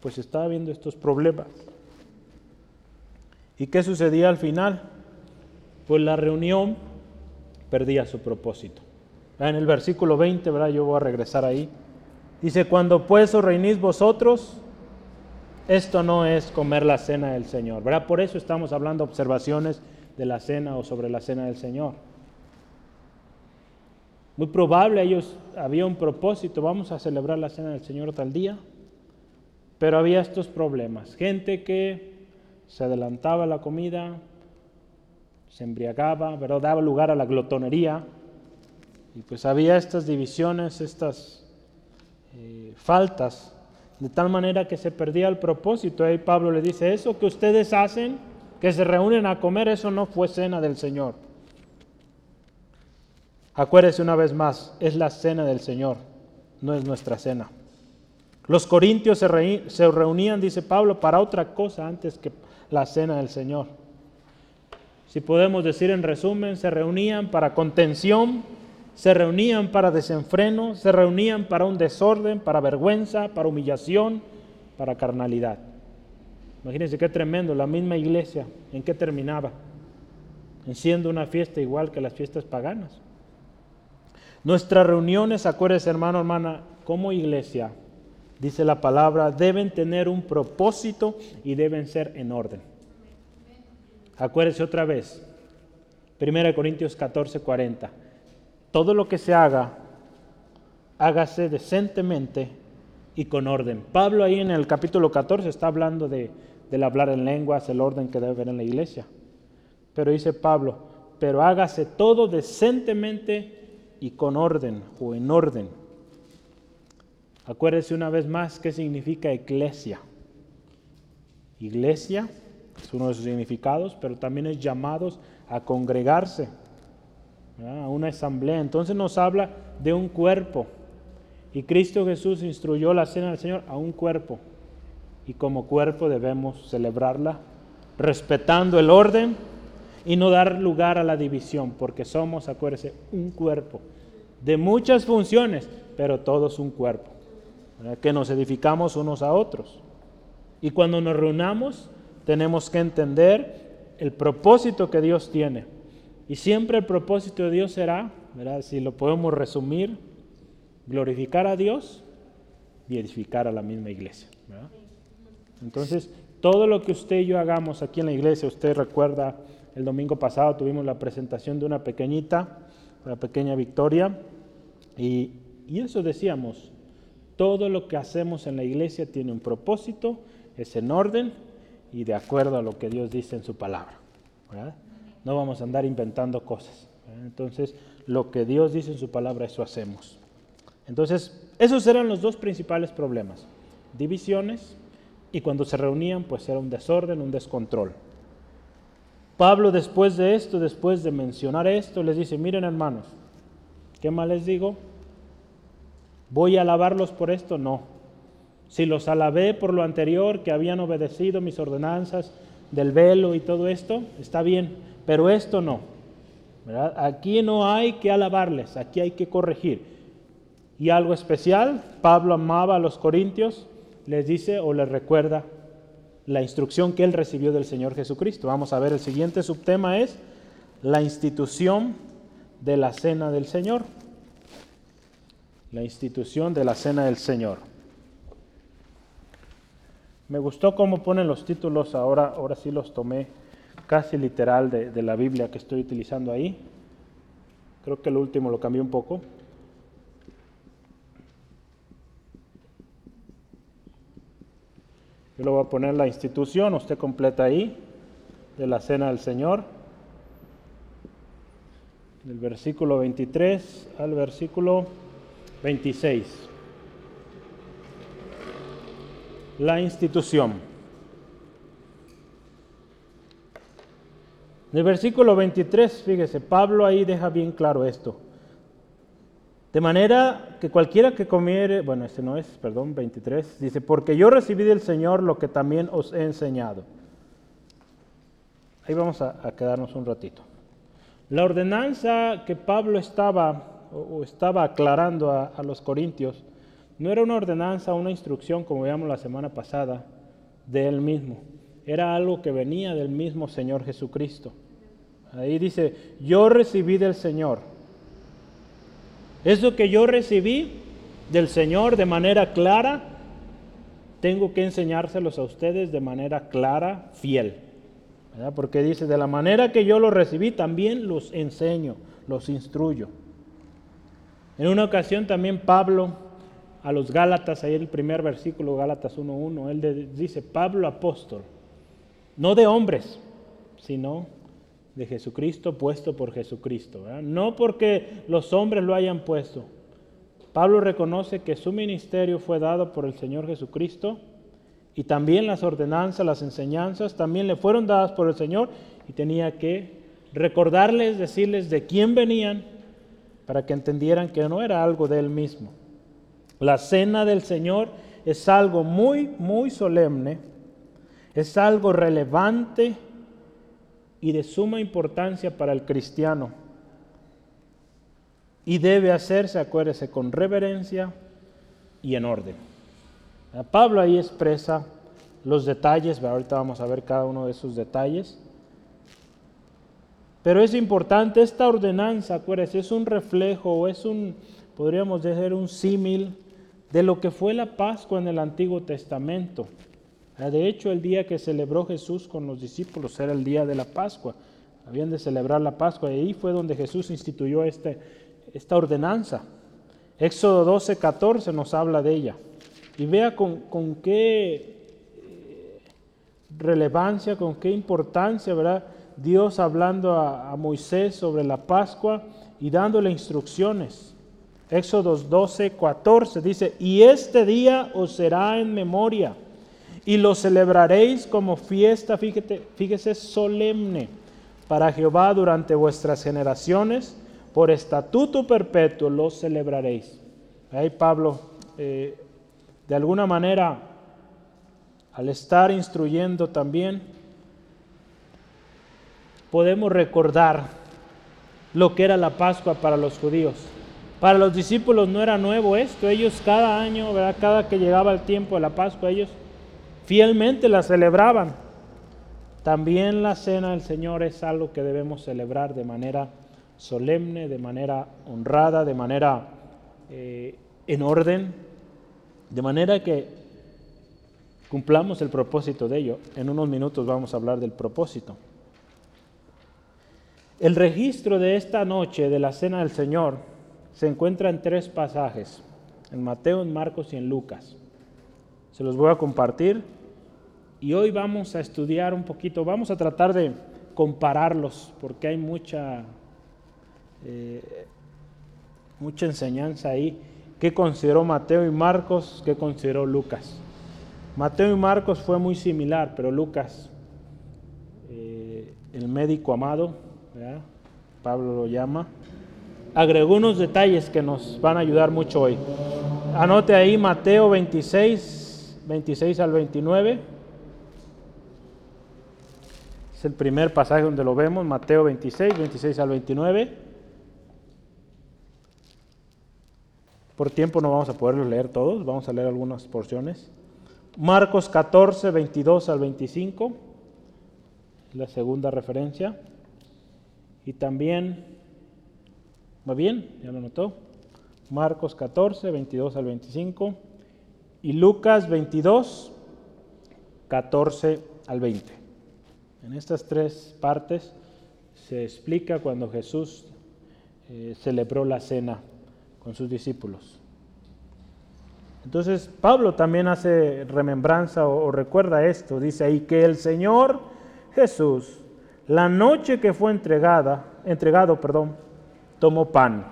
pues estaba viendo estos problemas. ¿Y qué sucedía al final? Pues la reunión perdía su propósito. En el versículo 20, ¿verdad? Yo voy a regresar ahí. Dice, cuando pues os reunís vosotros, esto no es comer la cena del Señor, ¿verdad? Por eso estamos hablando observaciones de la cena o sobre la cena del Señor. Muy probable ellos había un propósito, vamos a celebrar la cena del Señor tal día, pero había estos problemas. Gente que se adelantaba la comida, se embriagaba, ¿verdad? daba lugar a la glotonería, y pues había estas divisiones, estas eh, faltas, de tal manera que se perdía el propósito. Ahí Pablo le dice, eso que ustedes hacen, que se reúnen a comer, eso no fue cena del Señor. Acuérdese una vez más, es la cena del Señor, no es nuestra cena. Los corintios se, se reunían, dice Pablo, para otra cosa antes que la cena del Señor. Si podemos decir en resumen, se reunían para contención, se reunían para desenfreno, se reunían para un desorden, para vergüenza, para humillación, para carnalidad. Imagínense qué tremendo, la misma iglesia, ¿en qué terminaba? En siendo una fiesta igual que las fiestas paganas. Nuestras reuniones, acuérdense hermano, hermana, como iglesia, dice la palabra, deben tener un propósito y deben ser en orden. Acuérdese otra vez, 1 Corintios 14, 40. Todo lo que se haga, hágase decentemente y con orden. Pablo ahí en el capítulo 14 está hablando de, del hablar en lenguas, el orden que debe haber en la iglesia. Pero dice Pablo, pero hágase todo decentemente y con orden o en orden. Acuérdese una vez más qué significa iglesia. Iglesia es uno de sus significados, pero también es llamados a congregarse, a una asamblea. Entonces nos habla de un cuerpo. Y Cristo Jesús instruyó la cena del Señor a un cuerpo. Y como cuerpo debemos celebrarla respetando el orden y no dar lugar a la división, porque somos, acuérdese, un cuerpo de muchas funciones, pero todos un cuerpo, que nos edificamos unos a otros. Y cuando nos reunamos, tenemos que entender el propósito que Dios tiene. Y siempre el propósito de Dios será, si lo podemos resumir, glorificar a Dios y edificar a la misma iglesia. Entonces, todo lo que usted y yo hagamos aquí en la iglesia, usted recuerda, el domingo pasado tuvimos la presentación de una pequeñita, una pequeña victoria, y, y eso decíamos, todo lo que hacemos en la iglesia tiene un propósito, es en orden y de acuerdo a lo que Dios dice en su palabra. No vamos a andar inventando cosas. Entonces, lo que Dios dice en su palabra, eso hacemos. Entonces, esos eran los dos principales problemas. Divisiones y cuando se reunían, pues era un desorden, un descontrol. Pablo después de esto, después de mencionar esto, les dice, miren hermanos, ¿qué más les digo? ¿Voy a alabarlos por esto? No. Si los alabé por lo anterior, que habían obedecido mis ordenanzas del velo y todo esto, está bien, pero esto no. Aquí no hay que alabarles, aquí hay que corregir. Y algo especial, Pablo amaba a los corintios, les dice o les recuerda la instrucción que él recibió del Señor Jesucristo. Vamos a ver, el siguiente subtema es la institución de la cena del Señor. La institución de la cena del Señor. Me gustó cómo ponen los títulos, ahora, ahora sí los tomé casi literal de, la Biblia que estoy utilizando ahí. Creo que el último lo cambié un poco. Yo le voy a poner la institución, usted completa ahí, de la cena del Señor. del versículo 23 al versículo 26. La institución. En el versículo 23, fíjese, Pablo ahí deja bien claro esto. De manera que cualquiera que comiere, bueno, este no es, perdón, 23, dice, porque yo recibí del Señor lo que también os he enseñado. Ahí vamos a, quedarnos un ratito. La ordenanza que Pablo estaba o estaba aclarando a, a, los corintios no era una ordenanza, una instrucción, como veíamos la semana pasada, de él mismo. Era algo que venía del mismo Señor Jesucristo. Ahí dice, yo recibí del Señor eso que yo recibí del Señor de manera clara, tengo que enseñárselos a ustedes de manera clara, fiel. Porque dice, de la manera que yo lo recibí, también los enseño, los instruyo. En una ocasión también Pablo a los Gálatas, ahí el primer versículo, Gálatas 1.1, él dice, Pablo apóstol, no de hombres, sino de Jesucristo puesto por Jesucristo. No porque los hombres lo hayan puesto. Pablo reconoce que su ministerio fue dado por el Señor Jesucristo y también las ordenanzas, las enseñanzas también le fueron dadas por el Señor y tenía que recordarles, decirles de quién venían para que entendieran que no era algo de él mismo. La cena del Señor es algo muy, muy solemne, es algo relevante y de suma importancia para el cristiano. Y debe hacerse, acuérdese, con reverencia y en orden. Pablo ahí expresa los detalles, ahorita vamos a ver cada uno de esos detalles. Pero es importante, esta ordenanza, acuérdese, es un reflejo es un, podríamos decir, un símil de lo que fue la Pascua en el Antiguo Testamento. Ah, de hecho, el día que celebró Jesús con los discípulos era el día de la Pascua. Habían de celebrar la Pascua y ahí fue donde Jesús instituyó este, esta ordenanza. Éxodo 12, 14 nos habla de ella. Y vea con, qué eh, relevancia, con qué importancia, ¿verdad? Dios hablando a, a Moisés sobre la Pascua y dándole instrucciones. Éxodo 12, 14 dice, y este día os será en memoria y lo celebraréis como fiesta, fíjate, fíjese, solemne para Jehová durante vuestras generaciones, por estatuto perpetuo lo celebraréis. Ahí Pablo, eh, de alguna manera, al estar instruyendo también, podemos recordar lo que era la Pascua para los judíos. Para los discípulos no era nuevo esto, ellos cada año, cada que llegaba el tiempo de la Pascua, ellos fielmente la celebraban. También la cena del Señor es algo que debemos celebrar de manera solemne, de manera honrada, de manera eh, en orden, de manera que cumplamos el propósito de ello. En unos minutos vamos a hablar del propósito. El registro de esta noche de la cena del Señor se encuentra en tres pasajes, en Mateo, en Marcos y en Lucas. Se los voy a compartir y hoy vamos a estudiar un poquito, vamos a tratar de compararlos porque hay mucha, eh, mucha enseñanza ahí. ¿Qué consideró Mateo y Marcos? ¿Qué consideró Lucas? Mateo y Marcos fue muy similar, pero Lucas, eh, el médico amado, Pablo lo llama, agregó unos detalles que nos van a ayudar mucho hoy. Anote ahí Mateo 26, 26 al 29. Es el primer pasaje donde lo vemos, Mateo 26, 26 al 29. Por tiempo no vamos a poderlos leer todos, vamos a leer algunas porciones. Marcos 14, 22 al 25, la segunda referencia. Y también, ¿va bien? ¿Ya lo notó? Marcos 14, 22 al 25 y Lucas 22, 14 al 20. En estas tres partes se explica cuando Jesús eh, celebró la cena con sus discípulos. Entonces Pablo también hace remembranza o, recuerda esto, dice ahí que el Señor Jesús, la noche que fue entregada, entregado, perdón, tomó pan.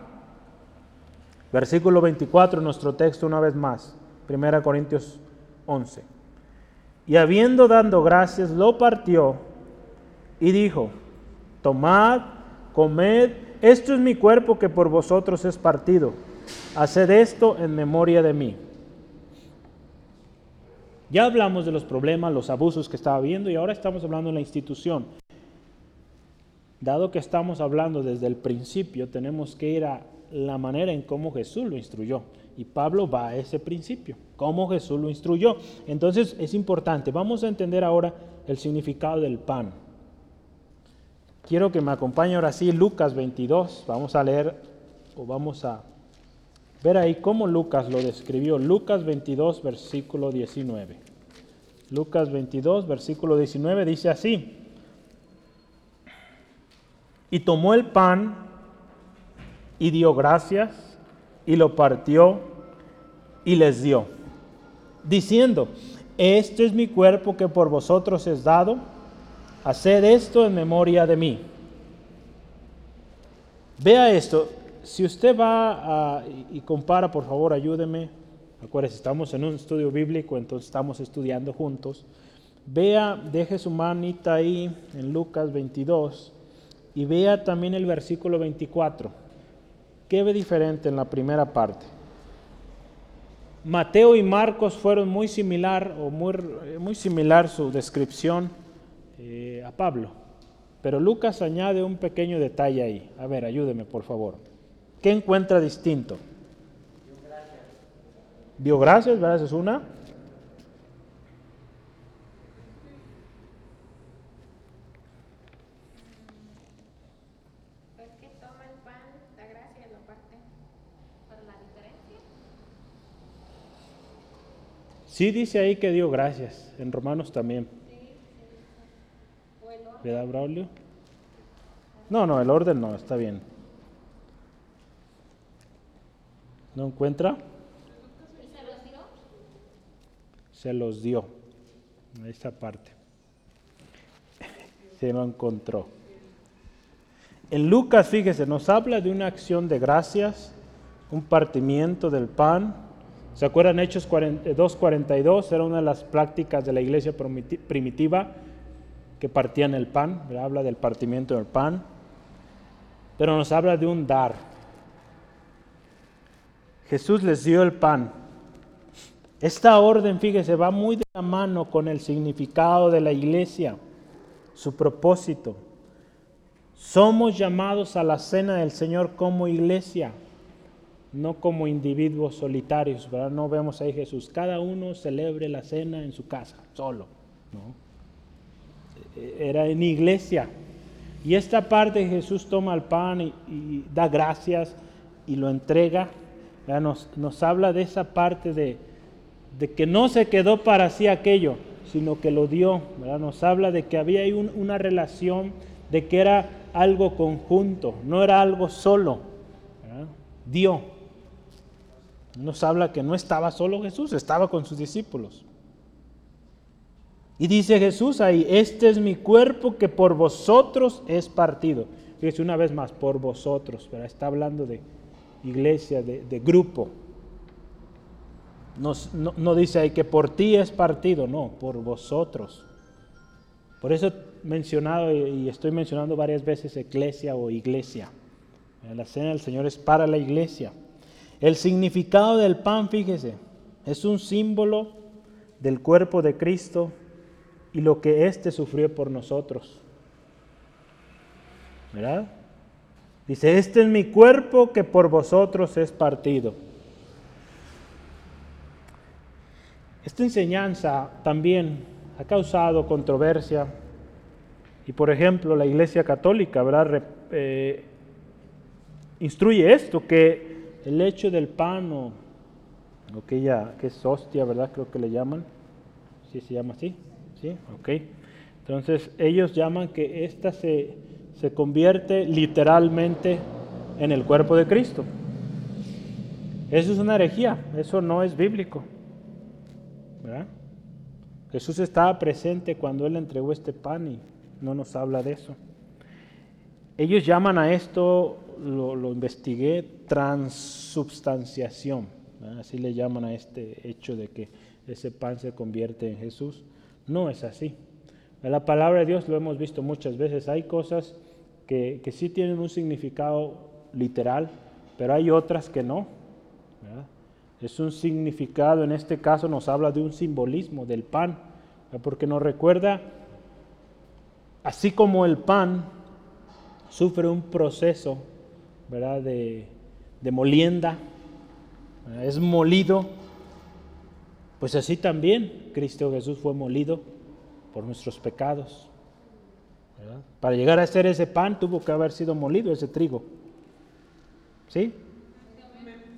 Versículo 24, nuestro texto una vez más, 1 Corintios 11. Y habiendo dado gracias, lo partió y dijo, tomad, comed, esto es mi cuerpo que por vosotros es partido. Haced esto en memoria de mí. Ya hablamos de los problemas, los abusos que estaba viendo y ahora estamos hablando de la institución. Dado que estamos hablando desde el principio, tenemos que ir a la manera en cómo Jesús lo instruyó. Y Pablo va a ese principio, cómo Jesús lo instruyó. Entonces es importante, vamos a entender ahora el significado del pan. Quiero que me acompañe ahora sí Lucas 22, vamos a leer o vamos a ver ahí cómo Lucas lo describió. Lucas 22, versículo 19. Lucas 22, versículo 19 dice así. Y tomó el pan y dio gracias y lo partió y les dio, diciendo, este es mi cuerpo que por vosotros es dado, haced esto en memoria de mí. Vea esto, si usted va y compara, por favor, ayúdeme. Acuérdese, estamos en un estudio bíblico, entonces estamos estudiando juntos. Vea, deje su manita ahí en Lucas 22 y vea también el versículo 24. ¿Qué ve diferente en la primera parte? Mateo y Marcos fueron muy similar o muy, muy similar su descripción eh, a Pablo. Pero Lucas añade un pequeño detalle ahí. A ver, ayúdeme por favor. ¿Qué encuentra distinto? ¿verdad? Esa es una. Sí dice ahí que dio gracias, en Romanos también. ¿Verdad, Braulio? No, no, el orden no, está bien. ¿No encuentra? ¿Se los dio? Se. Esta parte. Se lo encontró. En Lucas, fíjese, nos habla de una acción de gracias, un partimiento del pan. ¿Se acuerdan Hechos 2.42? Era una de las prácticas de la iglesia primitiva que partían el pan. Habla del partimiento del pan. Pero nos habla de un dar Jesús les dio el pan. Esta orden, fíjese, va muy de la mano con el significado de la iglesia, su propósito. Somos llamados a la cena del Señor como iglesia, no como individuos solitarios, ¿verdad? No vemos ahí Jesús, cada uno celebre la cena en su casa, solo, ¿no? Era en iglesia. Y esta parte Jesús toma el pan y, da gracias y lo entrega nos, nos, habla de esa parte de, de, que no se quedó para sí aquello, sino que lo dio. Nos habla de que había ahí una relación, de que era algo conjunto, no era algo solo. Dio. Nos habla que no estaba solo Jesús, estaba con sus discípulos. Y dice Jesús ahí, este es mi cuerpo que por vosotros es partido. Fíjese una vez más, por vosotros, pero está hablando de, iglesia, de, grupo. no, dice ahí que por ti es partido, no, por vosotros. Por eso he mencionado y estoy mencionando varias veces eclesia o iglesia. La cena del Señor es para la iglesia. El significado del pan, fíjese, es un símbolo del cuerpo de Cristo y lo que éste sufrió por nosotros. ¿Verdad? Dice, este es mi cuerpo que por vosotros es partido. Esta enseñanza también ha causado controversia y por ejemplo la Iglesia Católica ¿verdad? Eh, instruye esto, que el hecho del pan o lo que, ya, que es hostia, ¿verdad? Creo que le llaman, ¿sí se llama así? ¿Sí? Ok. Entonces ellos llaman que esta se se convierte literalmente en el cuerpo de Cristo. Eso es una herejía, eso no es bíblico. Jesús estaba presente cuando Él entregó este pan y no nos habla de eso. Ellos llaman a esto lo, investigué, transubstanciación. Así le llaman a este hecho de que ese pan se convierte en Jesús. No es así. La palabra de Dios lo hemos visto muchas veces. Hay cosas que, que sí tienen un significado literal, pero hay otras que no. Es un significado, en este caso nos habla de un simbolismo del pan, porque nos recuerda, así como el pan sufre un proceso ¿verdad? De, molienda, es molido, pues así también Cristo Jesús fue molido por nuestros pecados. Para llegar a ser ese pan tuvo que haber sido molido ese trigo. ¿Sí?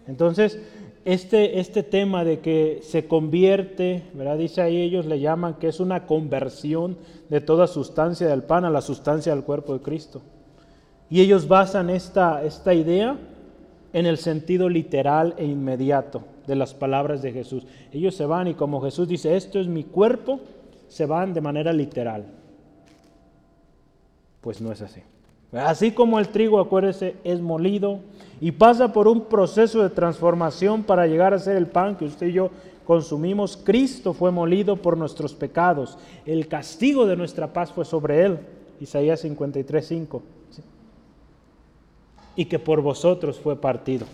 Entonces, este, este tema de que se convierte, ¿verdad? Dice ahí, ellos le llaman que es una conversión de toda sustancia del pan a la sustancia del cuerpo de Cristo. Y ellos basan esta, esta idea en el sentido literal e inmediato de las palabras de Jesús. Ellos se van y como Jesús dice, esto es mi cuerpo, se van de manera literal. Pues no es así. Así como el trigo, acuérdese, es molido y pasa por un proceso de transformación para llegar a ser el pan que usted y yo consumimos, Cristo fue molido por nuestros pecados. El castigo de nuestra paz fue sobre él. Isaías 53, 5. Y que por vosotros fue partido.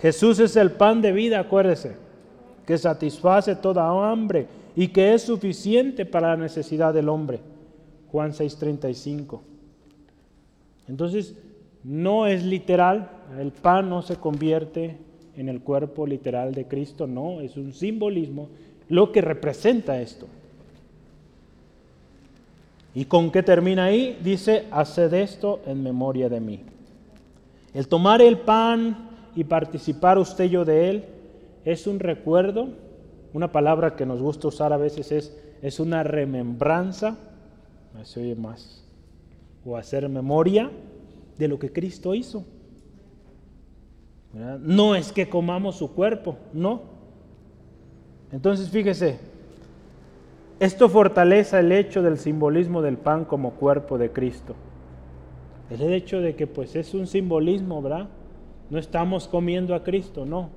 Jesús es el pan de vida, acuérdese, que satisface toda hambre y que es suficiente para la necesidad del hombre. Juan 6:35. Entonces, no es literal, el pan no se convierte en el cuerpo literal de Cristo, no, es un simbolismo lo que representa esto. ¿Y con qué termina ahí? Dice, haced esto en memoria de mí. El tomar el pan y participar usted y yo de él es un recuerdo, una palabra que nos gusta usar a veces es, es una remembranza, se oye más, o hacer memoria de lo que Cristo hizo. No es que comamos su cuerpo, no. Entonces fíjese, esto fortalece el hecho del simbolismo del pan como cuerpo de Cristo. El hecho de que pues es un simbolismo, ¿verdad? No estamos comiendo a Cristo, no.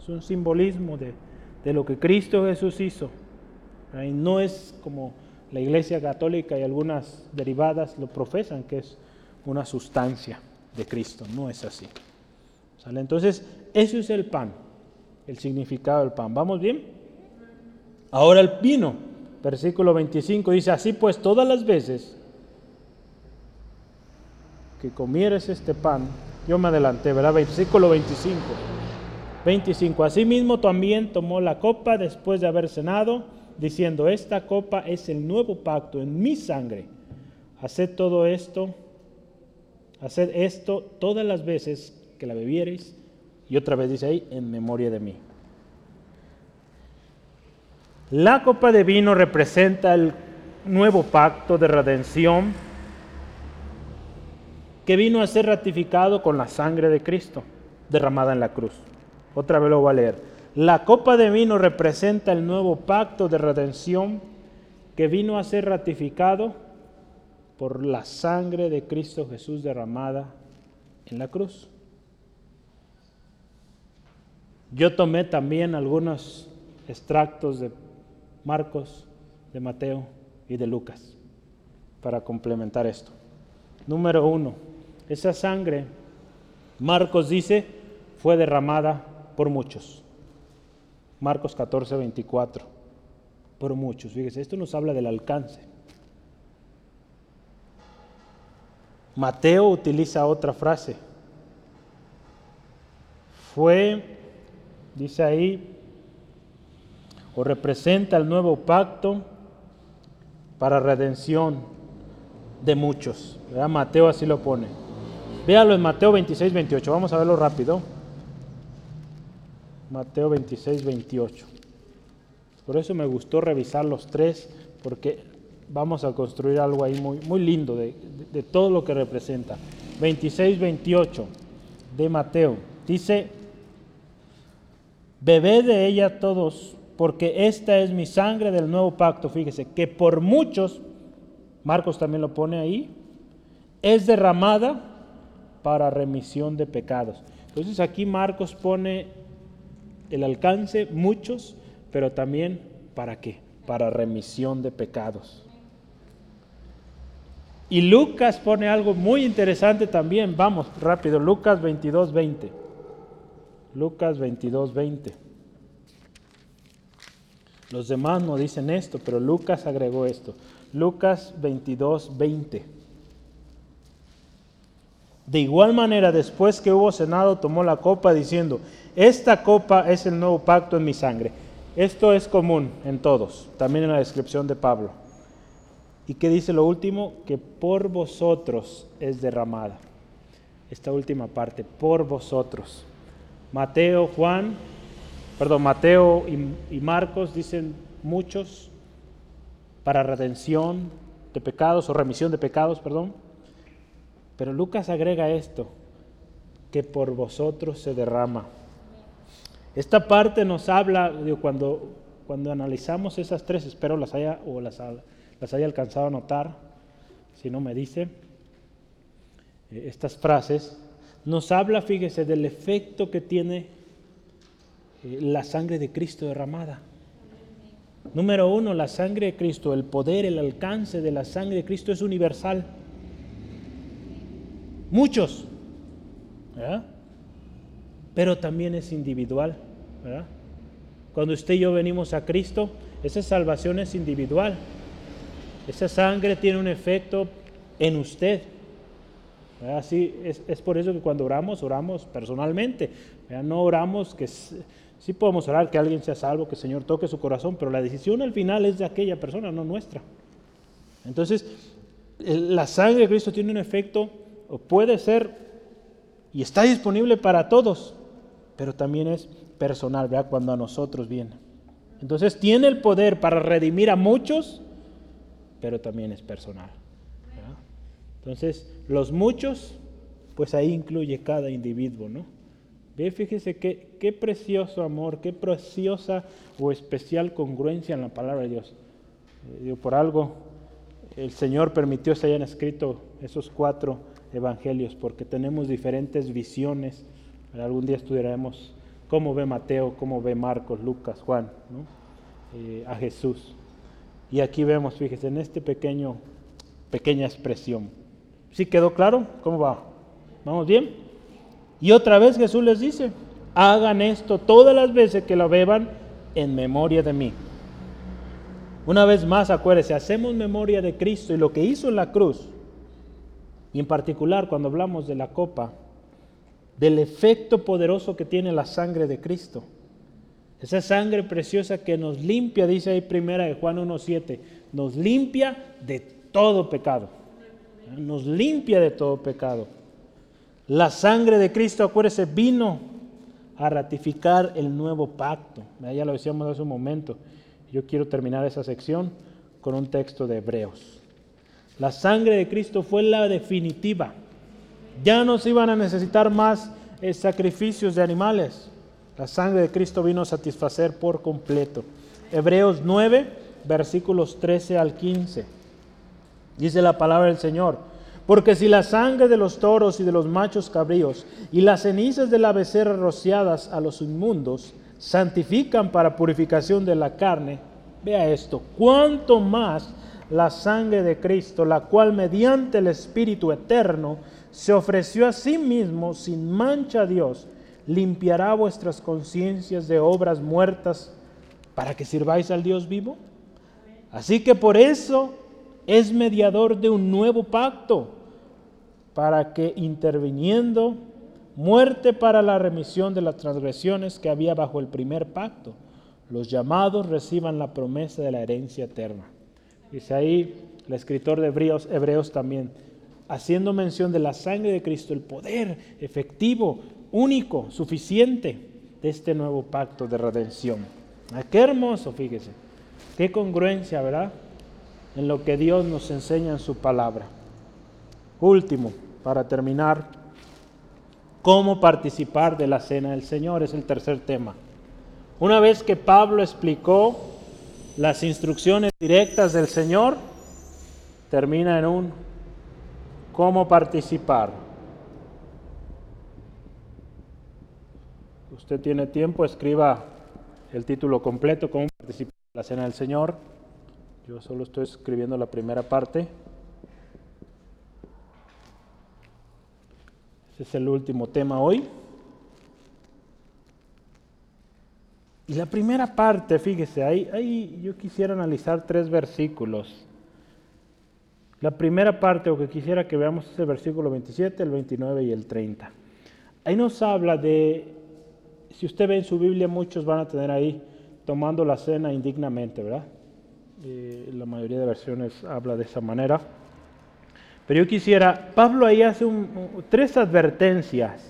Es un simbolismo de, de lo que Cristo Jesús hizo. No es como la Iglesia Católica y algunas derivadas lo profesan, que es una sustancia de Cristo. No es así. Entonces, eso es el pan, el significado del pan. ¿Vamos bien? Ahora el vino, versículo 25, dice, así pues todas las veces que comieres este pan, yo me adelanté, ¿verdad? Versículo 25. 25. Asimismo también tomó la copa después de haber cenado, diciendo, esta copa es el nuevo pacto en mi sangre. Haced todo esto Haced esto todas las veces que la bebiereis. Y otra vez dice ahí, en memoria de mí. La copa de vino representa el nuevo pacto de redención que vino a ser ratificado con la sangre de Cristo derramada en la cruz. Otra vez lo voy a leer. La copa de vino representa el nuevo pacto de redención que vino a ser ratificado por la sangre de Cristo Jesús derramada en la cruz. Yo tomé también algunos extractos de Marcos, de Mateo y de Lucas para complementar esto. Número uno, esa sangre, Marcos dice, fue derramada por muchos. Marcos 14, 24, por muchos. Fíjese, esto nos habla del alcance. Mateo utiliza otra frase. Fue, dice ahí, o representa el nuevo pacto para redención de muchos. Mateo así lo pone. Véalo en Mateo 26, 28. Vamos a verlo rápido. Mateo 26, 28. Por eso me gustó revisar los tres, porque vamos a construir algo ahí muy, muy lindo de, todo lo que representa. 26, 28 de Mateo. Dice, bebé de ella todos, porque esta es mi sangre del nuevo pacto. Fíjese, que por muchos, Marcos también lo pone ahí, es derramada para remisión de pecados. Entonces aquí Marcos pone el alcance, muchos, pero también para qué? Para remisión de pecados. Y Lucas pone algo muy interesante también. Vamos, rápido. Lucas 22, 20. Lucas 22, 20. Los demás no dicen esto, pero Lucas agregó esto. Lucas 22, 20. De igual manera, después que hubo cenado, tomó la copa diciendo, esta copa es el nuevo pacto en mi sangre. Esto es común en todos, también en la descripción de Pablo. ¿Y qué dice lo último? Que por vosotros es derramada. Esta última parte, por vosotros. Mateo, Juan, perdón, Mateo y, Marcos dicen muchos para redención de pecados o remisión de pecados, perdón. Pero Lucas agrega esto, que por vosotros se derrama. Esta parte nos habla, cuando, cuando analizamos esas tres, espero las haya o las, las haya alcanzado a notar, si no me dice, eh, estas frases, nos habla, fíjese, del efecto que tiene la sangre de Cristo derramada. Número uno, la sangre de Cristo, el poder, el alcance de la sangre de Cristo es universal. Muchos, pero también es individual. Cuando usted y yo venimos a Cristo, esa salvación es individual. Esa sangre tiene un efecto en usted. Así es, es, por eso que cuando oramos, oramos personalmente. No oramos que sí podemos orar que alguien sea salvo, que el Señor toque su corazón, pero la decisión al final es de aquella persona, no nuestra. Entonces, la sangre de Cristo tiene un efecto, o puede ser, y está disponible para todos, pero también es personal, ¿verdad? Cuando a nosotros viene. Entonces tiene el poder para redimir a muchos, pero también es personal. Entonces, los muchos, pues ahí incluye cada individuo, ¿no? Ve, fíjese qué, qué precioso amor, qué preciosa o especial congruencia en la palabra de Dios. Eh, por algo, el Señor permitió que se hayan escrito esos cuatro evangelios, porque tenemos diferentes visiones. Algún día estudiaremos cómo ve Mateo, cómo ve Marcos, Lucas, Juan, eh, a Jesús. Y aquí vemos, fíjese, en este pequeño, pequeña expresión. ¿Sí quedó claro? ¿Cómo va? ¿Vamos bien? Y otra vez Jesús les dice, hagan esto todas las veces que lo beban en memoria de mí. Una vez más, acuérdense, hacemos memoria de Cristo y lo que hizo en la cruz, y en particular cuando hablamos de la copa, del efecto poderoso que tiene la sangre de Cristo. Esa sangre preciosa que nos limpia, dice ahí primera de Juan 1.7, nos limpia de todo pecado. Nos limpia de todo pecado. La sangre de Cristo, acuérdese, vino a ratificar el nuevo pacto. Ya lo decíamos hace un momento. Yo quiero terminar esa sección con un texto de Hebreos. La sangre de Cristo fue la definitiva. Ya no se iban a necesitar más eh, sacrificios de animales. La sangre de Cristo vino a satisfacer por completo. Hebreos 9, versículos 13 al 15. Dice la palabra del Señor. Porque si la sangre de los toros y de los machos cabríos y las cenizas de la becerra rociadas a los inmundos santifican para purificación de la carne, vea esto, cuánto más la sangre de Cristo, la cual mediante el Espíritu eterno se ofreció a sí mismo sin mancha a Dios, limpiará vuestras conciencias de obras muertas para que sirváis al Dios vivo. Así que por eso es mediador de un nuevo pacto, para que interviniendo muerte para la remisión de las transgresiones que había bajo el primer pacto, los llamados reciban la promesa de la herencia eterna. Dice ahí el escritor de Hebreos, también, haciendo mención de la sangre de Cristo, el poder efectivo, único, suficiente de este nuevo pacto de redención. Ah, qué hermoso, fíjese, qué congruencia, ¿verdad? En lo que Dios nos enseña en su palabra. Último, para terminar, cómo participar de la cena del Señor es el tercer tema. Una vez que Pablo explicó las instrucciones directas del Señor, termina en un cómo participar. Usted tiene tiempo, escriba el título completo, cómo participar de la cena del Señor. Yo solo estoy escribiendo la primera parte. Ese es el último tema hoy. Y la primera parte, fíjese, ahí, ahí yo quisiera analizar tres versículos. La primera parte, o que quisiera que veamos, es el versículo 27, el 29 y el 30. Ahí nos habla de, si usted ve en su Biblia, muchos van a tener ahí tomando la cena indignamente, ¿verdad? Eh, la mayoría de versiones habla de esa manera. Pero yo quisiera, Pablo ahí hace tres advertencias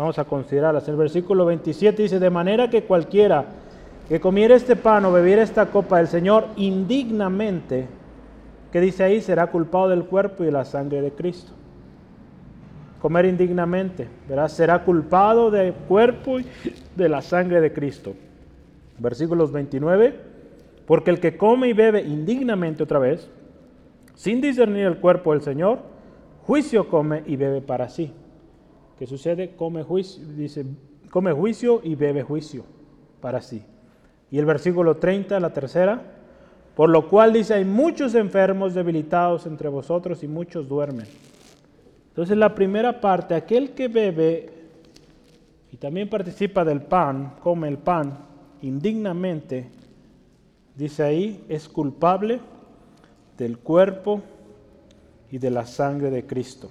Vamos a considerarlas. El versículo 27 dice, de manera que cualquiera que comiera este pan o bebiera esta copa del Señor indignamente, que dice ahí, será culpado del cuerpo y de la sangre de Cristo. Comer indignamente, ¿verdad? Será culpado del cuerpo y de la sangre de Cristo. Versículos 29, porque el que come y bebe indignamente otra vez, sin discernir el cuerpo del Señor, juicio come y bebe para sí. ¿Qué sucede? Come juicio, dice, come juicio y bebe juicio para sí. Y el versículo 30, la tercera, por lo cual dice, hay muchos enfermos debilitados entre vosotros y muchos duermen. Entonces la primera parte, aquel que bebe y también participa del pan, come el pan indignamente, dice ahí, es culpable del cuerpo y de la sangre de Cristo.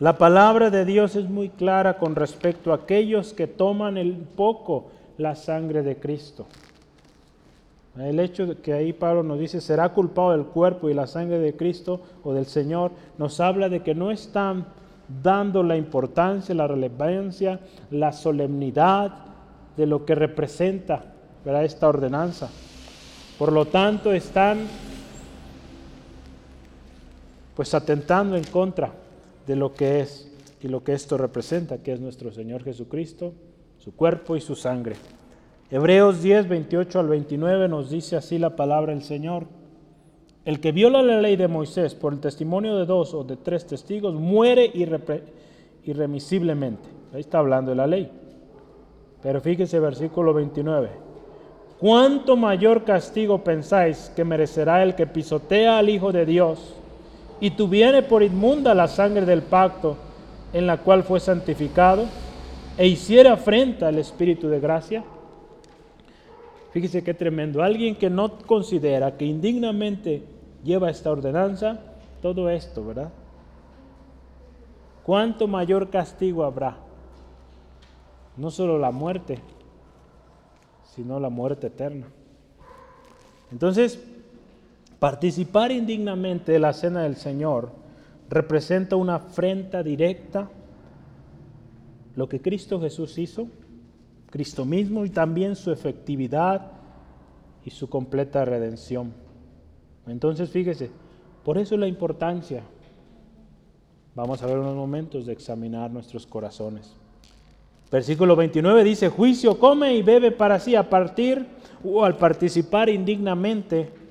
La palabra de Dios es muy clara con respecto a aquellos que toman el poco la sangre de Cristo. El hecho de que ahí Pablo nos dice será culpado del cuerpo y la sangre de Cristo o del Señor, nos habla de que no están dando la importancia, la relevancia, la solemnidad de lo que representa esta ordenanza. Por lo tanto, están pues atentando en contra de lo que es y lo que esto representa, que es nuestro Señor Jesucristo, su cuerpo y su sangre. Hebreos 10, 28 al 29 nos dice así la palabra del Señor. El que viola la ley de Moisés por el testimonio de dos o de tres testigos muere irremisiblemente. Ahí está hablando de la ley. Pero fíjese versículo 29. ¿Cuánto mayor castigo pensáis que merecerá el que pisotea al Hijo de Dios y tuviere por inmunda la sangre del pacto en la cual fue santificado, e hiciera afrenta al Espíritu de gracia. Fíjese qué tremendo. Alguien que no considera que indignamente lleva esta ordenanza, todo esto, ¿verdad? ¿Cuánto mayor castigo habrá? No solo la muerte, sino la muerte eterna. Entonces, Participar indignamente de la cena del Señor representa una afrenta directa lo que Cristo Jesús hizo, Cristo mismo y también su efectividad y su completa redención. Entonces fíjese, por eso la importancia, vamos a ver unos momentos de examinar nuestros corazones. Versículo 29 dice, juicio come y bebe para sí a partir o al participar indignamente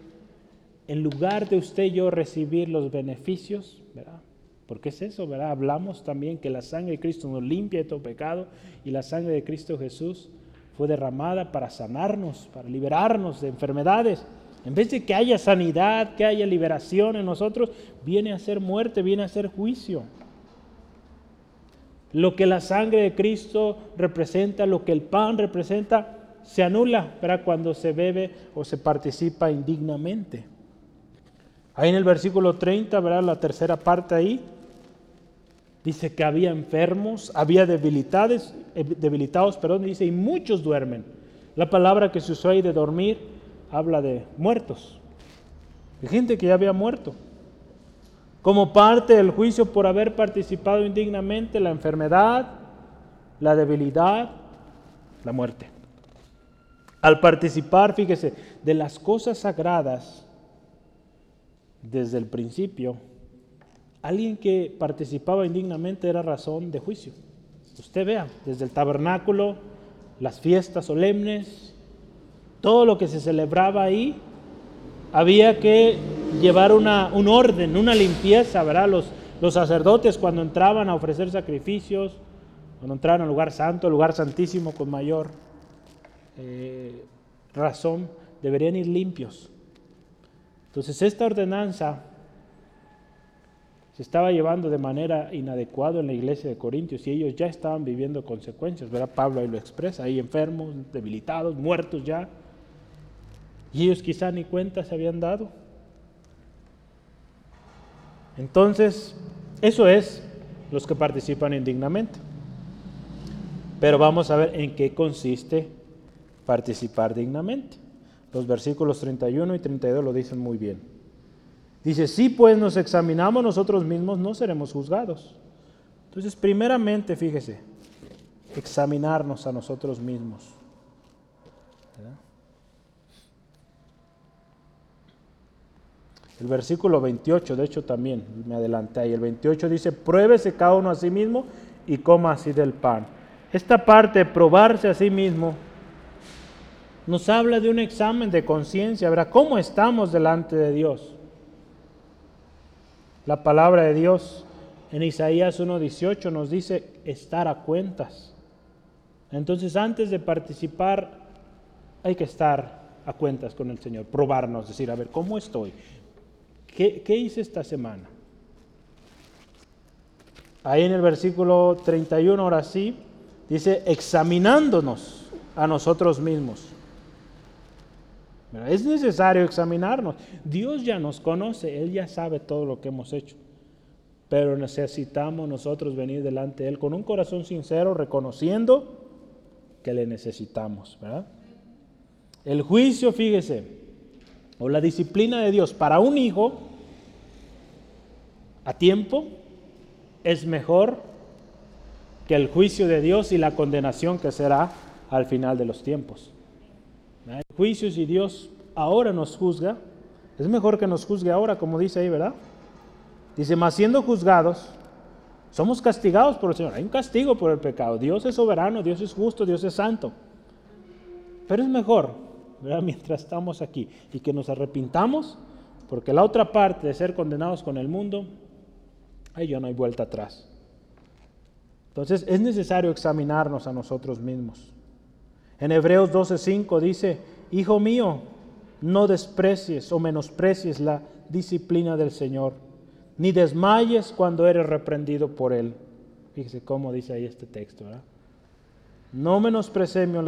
en lugar de usted y yo recibir los beneficios, ¿verdad? Porque es eso, ¿verdad? Hablamos también que la sangre de Cristo nos limpia de todo pecado y la sangre de Cristo Jesús fue derramada para sanarnos, para liberarnos de enfermedades. En vez de que haya sanidad, que haya liberación en nosotros, viene a ser muerte, viene a ser juicio. Lo que la sangre de Cristo representa, lo que el pan representa, se anula ¿verdad? cuando se bebe o se participa indignamente. Ahí en el versículo 30, ¿verdad? La tercera parte ahí, dice que había enfermos, había debilitados, eh, debilitados, perdón, dice, y muchos duermen. La palabra que se usó ahí de dormir habla de muertos, de gente que ya había muerto. Como parte del juicio por haber participado indignamente, la enfermedad, la debilidad, la muerte. Al participar, fíjese, de las cosas sagradas, desde el principio, alguien que participaba indignamente era razón de juicio. Usted vea, desde el tabernáculo, las fiestas solemnes, todo lo que se celebraba ahí, había que llevar una, un orden, una limpieza, ¿verdad? Los, los sacerdotes cuando entraban a ofrecer sacrificios, Cuando entraran al lugar santo, al lugar santísimo con mayor eh, razón, deberían ir limpios. Entonces esta ordenanza se estaba llevando de manera inadecuada en la iglesia de Corintios y ellos ya estaban viviendo consecuencias, ¿verdad? Pablo ahí lo expresa, ahí enfermos, debilitados, muertos ya. Y ellos quizá ni cuenta se habían dado. Entonces, eso es los que participan indignamente. Pero vamos a ver en qué consiste participar dignamente. Los versículos 31 y 32 lo dicen muy bien. Dice, si pues nos examinamos nosotros mismos, no seremos juzgados. Entonces, primeramente, fíjese, examinarnos a nosotros mismos. El versículo 28, de hecho también me adelanté ahí, el 28 dice, pruébese cada uno a sí mismo y coma así del pan. Esta parte probarse a sí mismo nos habla de un examen de conciencia, ¿verdad? ¿Cómo estamos delante de Dios? La palabra de Dios en Isaías 1.18 nos dice estar a cuentas. Entonces antes de participar hay que estar a cuentas con el Señor, probarnos, decir, a ver, ¿cómo estoy? ¿Qué, hice esta semana? Ahí en el versículo 31, ahora sí, dice, examinándonos a nosotros mismos. Es necesario examinarnos. Dios ya nos conoce, Él ya sabe todo lo que hemos hecho. Pero necesitamos nosotros venir delante de Él con un corazón sincero, reconociendo que le necesitamos. El juicio, fíjese, o la disciplina de Dios para un hijo a tiempo es mejor que el juicio de Dios y la condenación que será al final de los tiempos. El juicio si Dios ahora nos juzga, es mejor que nos juzgue ahora, como dice ahí, ¿verdad? Dice, más siendo juzgados, somos castigados por el Señor. Hay un castigo por el pecado. Dios es soberano, Dios es justo, Dios es santo. Pero es mejor mientras estamos aquí y que nos arrepintamos, porque la otra parte de ser condenados con el mundo, ahí ya no hay vuelta atrás. Entonces es necesario examinarnos a nosotros mismos. En Hebreos 12:5 dice, Hijo mío, no desprecies o menosprecies la disciplina del Señor, ni desmayes cuando eres reprendido por Él. Fíjese cómo dice ahí este texto. No menospreciemos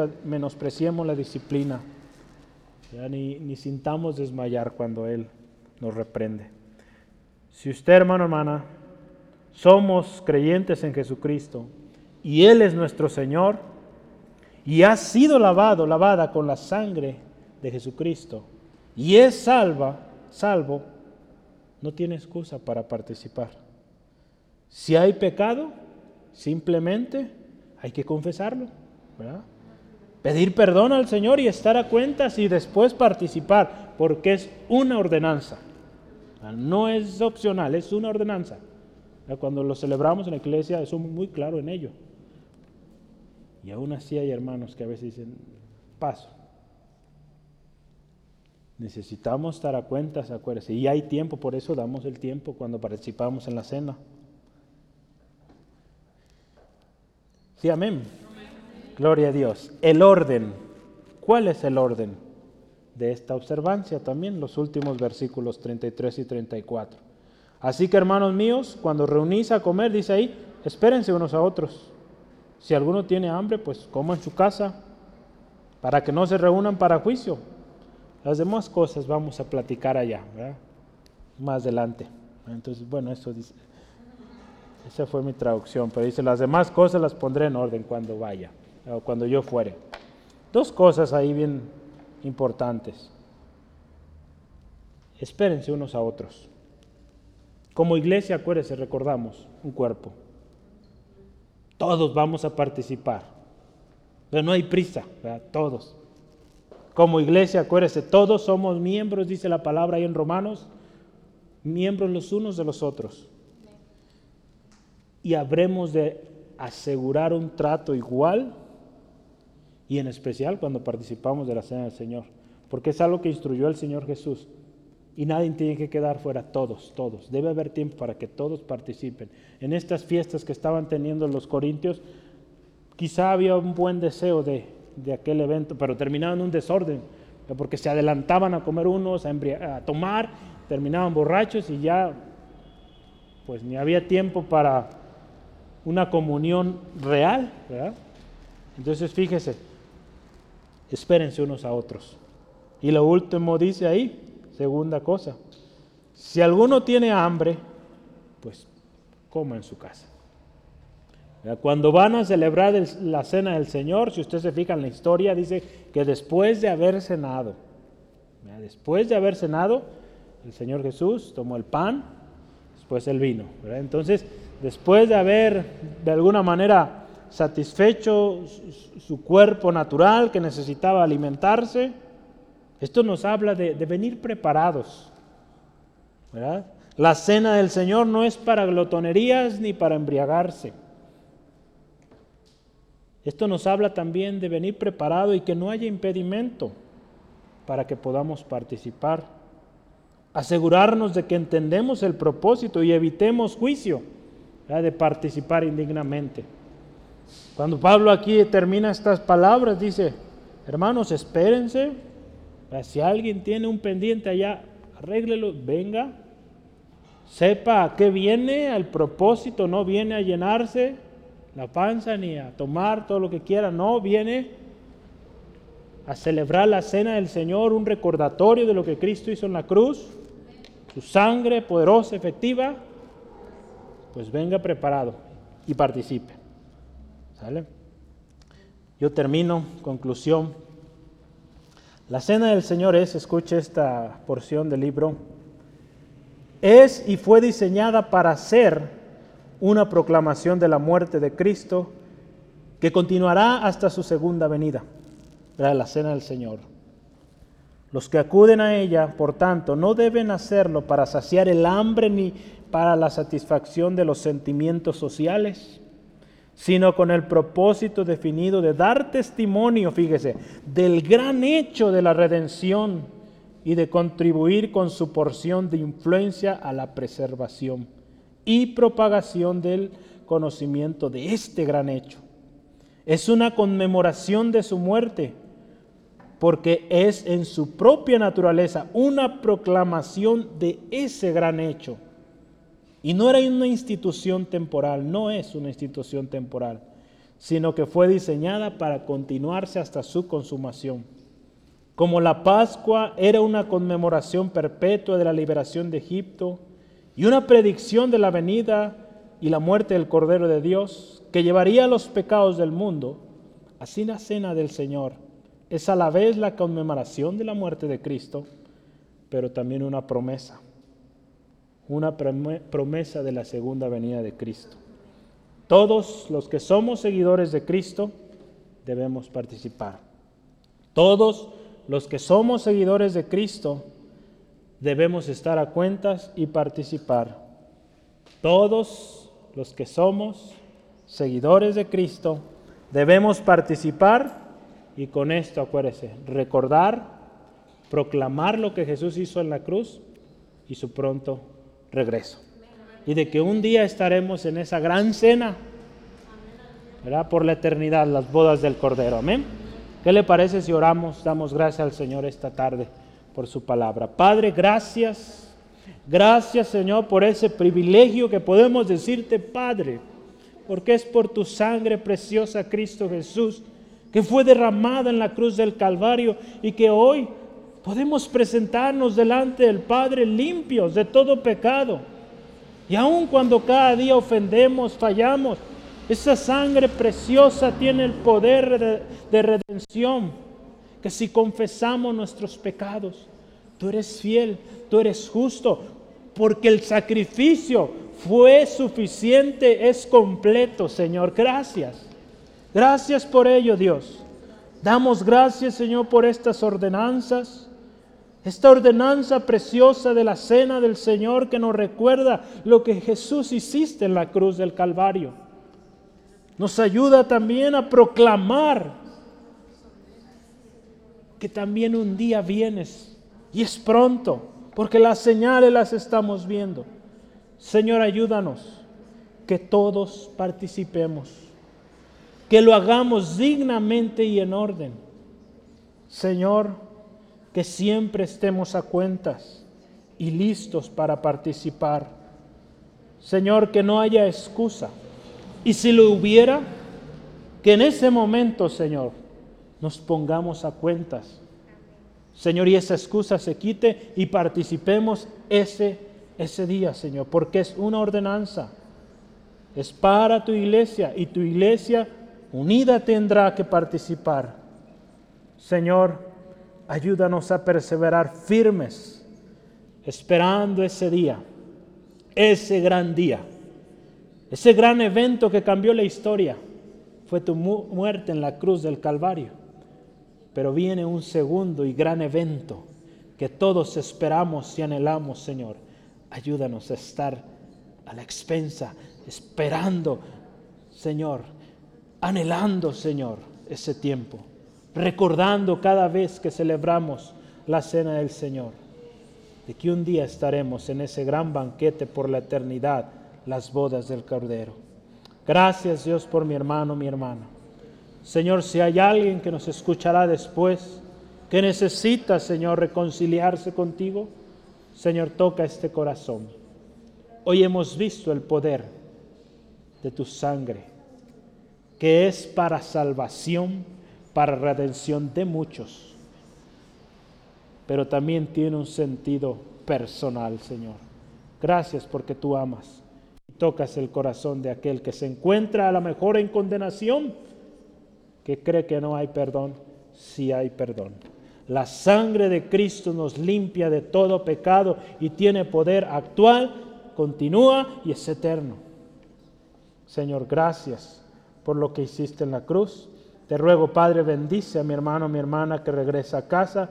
la, disciplina ni, ni sintamos desmayar cuando Él nos reprende. Si usted, hermano, hermana, somos creyentes en Jesucristo y Él es nuestro Señor y ha sido lavado, lavada con la sangre de Jesucristo y es salva, salvo, no tiene excusa para participar. Si hay pecado, simplemente hay que confesarlo, pedir perdón al Señor y estar a cuentas y después participar, porque es una ordenanza. No es opcional, es una ordenanza. Cuando lo celebramos en la iglesia, somos muy claro en ello. Y aún así hay hermanos que a veces dicen, paso. Necesitamos estar a cuentas, acuérdense. Y hay tiempo, por eso damos el tiempo cuando participamos en la cena. Sí, amén. Gloria a Dios. El orden. ¿Cuál es el orden de esta observancia? También los últimos versículos 33 y 34. Así que hermanos míos, cuando reunís a comer, dice ahí, espérense unos a otros. Si alguno tiene hambre, pues coma en su casa, para que no se reúnan para juicio. Las demás cosas vamos a platicar allá, más adelante. Entonces, bueno, eso dice, esa fue mi traducción, pero dice, las demás cosas las pondré en orden cuando vaya cuando yo fuere. Dos cosas ahí bien importantes. Espérense unos a otros. Como iglesia, acuérdense, recordamos, un cuerpo. Todos vamos a participar. Pero no hay prisa, todos. Como iglesia, acuérdense, todos somos miembros, dice la palabra ahí en Romanos, miembros los unos de los otros. Y habremos de asegurar un trato igual y en especial cuando participamos de la cena del Señor, porque es algo que instruyó el Señor Jesús. Y nadie tiene que quedar fuera, todos, todos. Debe haber tiempo para que todos participen. En estas fiestas que estaban teniendo los corintios, quizá había un buen deseo de, aquel evento, pero terminaba en un desorden, porque se adelantaban a comer unos, a, a tomar, terminaban borrachos y ya pues ni había tiempo para una comunión real, ¿verdad? Entonces fíjese, espérense unos a otros. Y lo último dice ahí, segunda cosa, si alguno tiene hambre, pues coma en su casa. Cuando van a celebrar la cena del Señor, si usted se fija en la historia, dice que después de haber cenado, después de haber cenado, el Señor Jesús tomó el pan, después el vino. Entonces, después de haber de alguna manera satisfecho su cuerpo natural que necesitaba alimentarse, esto nos habla de, venir preparados. La cena del Señor no es para glotonerías ni para embriagarse. Esto nos habla también de venir preparado y que no haya impedimento para que podamos participar. Asegurarnos de que entendemos el propósito y evitemos juicio de participar indignamente. Cuando Pablo aquí termina estas palabras, dice, hermanos, espérense, si alguien tiene un pendiente allá, arréglelo, venga, sepa a qué viene, el propósito no viene a llenarse, la panza ni a tomar todo lo que quiera, no, viene a celebrar la cena del Señor, un recordatorio de lo que Cristo hizo en la cruz, su sangre poderosa, efectiva, pues venga preparado y participe. ¿Sale? Yo termino, conclusión. La cena del Señor es, escuche esta porción del libro, es y fue diseñada para ser una proclamación de la muerte de Cristo que continuará hasta su segunda venida, la cena del Señor. Los que acuden a ella, por tanto, no deben hacerlo para saciar el hambre ni para la satisfacción de los sentimientos sociales, sino con el propósito definido de dar testimonio, fíjese, del gran hecho de la redención y de contribuir con su porción de influencia a la preservación y propagación del conocimiento de este gran hecho. Es una conmemoración de su muerte, porque es en su propia naturaleza una proclamación de ese gran hecho. Y no era una institución temporal, no es una institución temporal, sino que fue diseñada para continuarse hasta su consumación. Como la Pascua era una conmemoración perpetua de la liberación de Egipto, y una predicción de la venida y la muerte del Cordero de Dios que llevaría los pecados del mundo, así la cena del Señor es a la vez la conmemoración de la muerte de Cristo, pero también una promesa, una promesa de la segunda venida de Cristo. Todos los que somos seguidores de Cristo debemos participar. Todos los que somos seguidores de Cristo debemos estar a cuentas y participar. Todos los que somos seguidores de Cristo debemos participar y con esto acuérdese, recordar, proclamar lo que Jesús hizo en la cruz y su pronto regreso. Y de que un día estaremos en esa gran cena, ¿verdad? Por la eternidad, las bodas del Cordero. Amén. ¿Qué le parece si oramos, damos gracias al Señor esta tarde? por su palabra. Padre, gracias. Gracias Señor por ese privilegio que podemos decirte, Padre, porque es por tu sangre preciosa, Cristo Jesús, que fue derramada en la cruz del Calvario y que hoy podemos presentarnos delante del Padre limpios de todo pecado. Y aun cuando cada día ofendemos, fallamos, esa sangre preciosa tiene el poder de, de redención que si confesamos nuestros pecados, tú eres fiel, tú eres justo, porque el sacrificio fue suficiente, es completo, Señor. Gracias. Gracias por ello, Dios. Damos gracias, Señor, por estas ordenanzas. Esta ordenanza preciosa de la cena del Señor que nos recuerda lo que Jesús hiciste en la cruz del Calvario. Nos ayuda también a proclamar que también un día vienes y es pronto, porque las señales las estamos viendo. Señor, ayúdanos que todos participemos, que lo hagamos dignamente y en orden. Señor, que siempre estemos a cuentas y listos para participar. Señor, que no haya excusa. Y si lo hubiera, que en ese momento, Señor, nos pongamos a cuentas. Señor, y esa excusa se quite y participemos ese, ese día, Señor, porque es una ordenanza. Es para tu iglesia y tu iglesia unida tendrá que participar. Señor, ayúdanos a perseverar firmes, esperando ese día, ese gran día, ese gran evento que cambió la historia. Fue tu muerte en la cruz del Calvario. Pero viene un segundo y gran evento que todos esperamos y anhelamos, Señor. Ayúdanos a estar a la expensa, esperando, Señor, anhelando, Señor, ese tiempo, recordando cada vez que celebramos la cena del Señor, de que un día estaremos en ese gran banquete por la eternidad, las bodas del Cordero. Gracias Dios por mi hermano, mi hermana. Señor, si hay alguien que nos escuchará después, que necesita, Señor, reconciliarse contigo, Señor, toca este corazón. Hoy hemos visto el poder de tu sangre que es para salvación, para redención de muchos, pero también tiene un sentido personal, Señor. Gracias porque tú amas y tocas el corazón de aquel que se encuentra a lo mejor en condenación, que cree que no hay perdón, si hay perdón. La sangre de Cristo nos limpia de todo pecado y tiene poder actual, continúa y es eterno. Señor, gracias por lo que hiciste en la cruz. Te ruego, Padre, bendice a mi hermano, mi hermana que regresa a casa,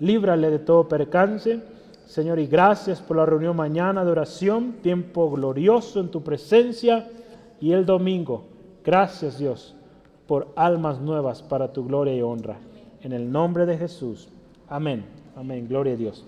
líbrale de todo percance. Señor, y gracias por la reunión mañana de oración, tiempo glorioso en tu presencia y el domingo. Gracias, Dios, por almas nuevas para tu gloria y honra. En el nombre de Jesús. Amén. Amén. Gloria a Dios.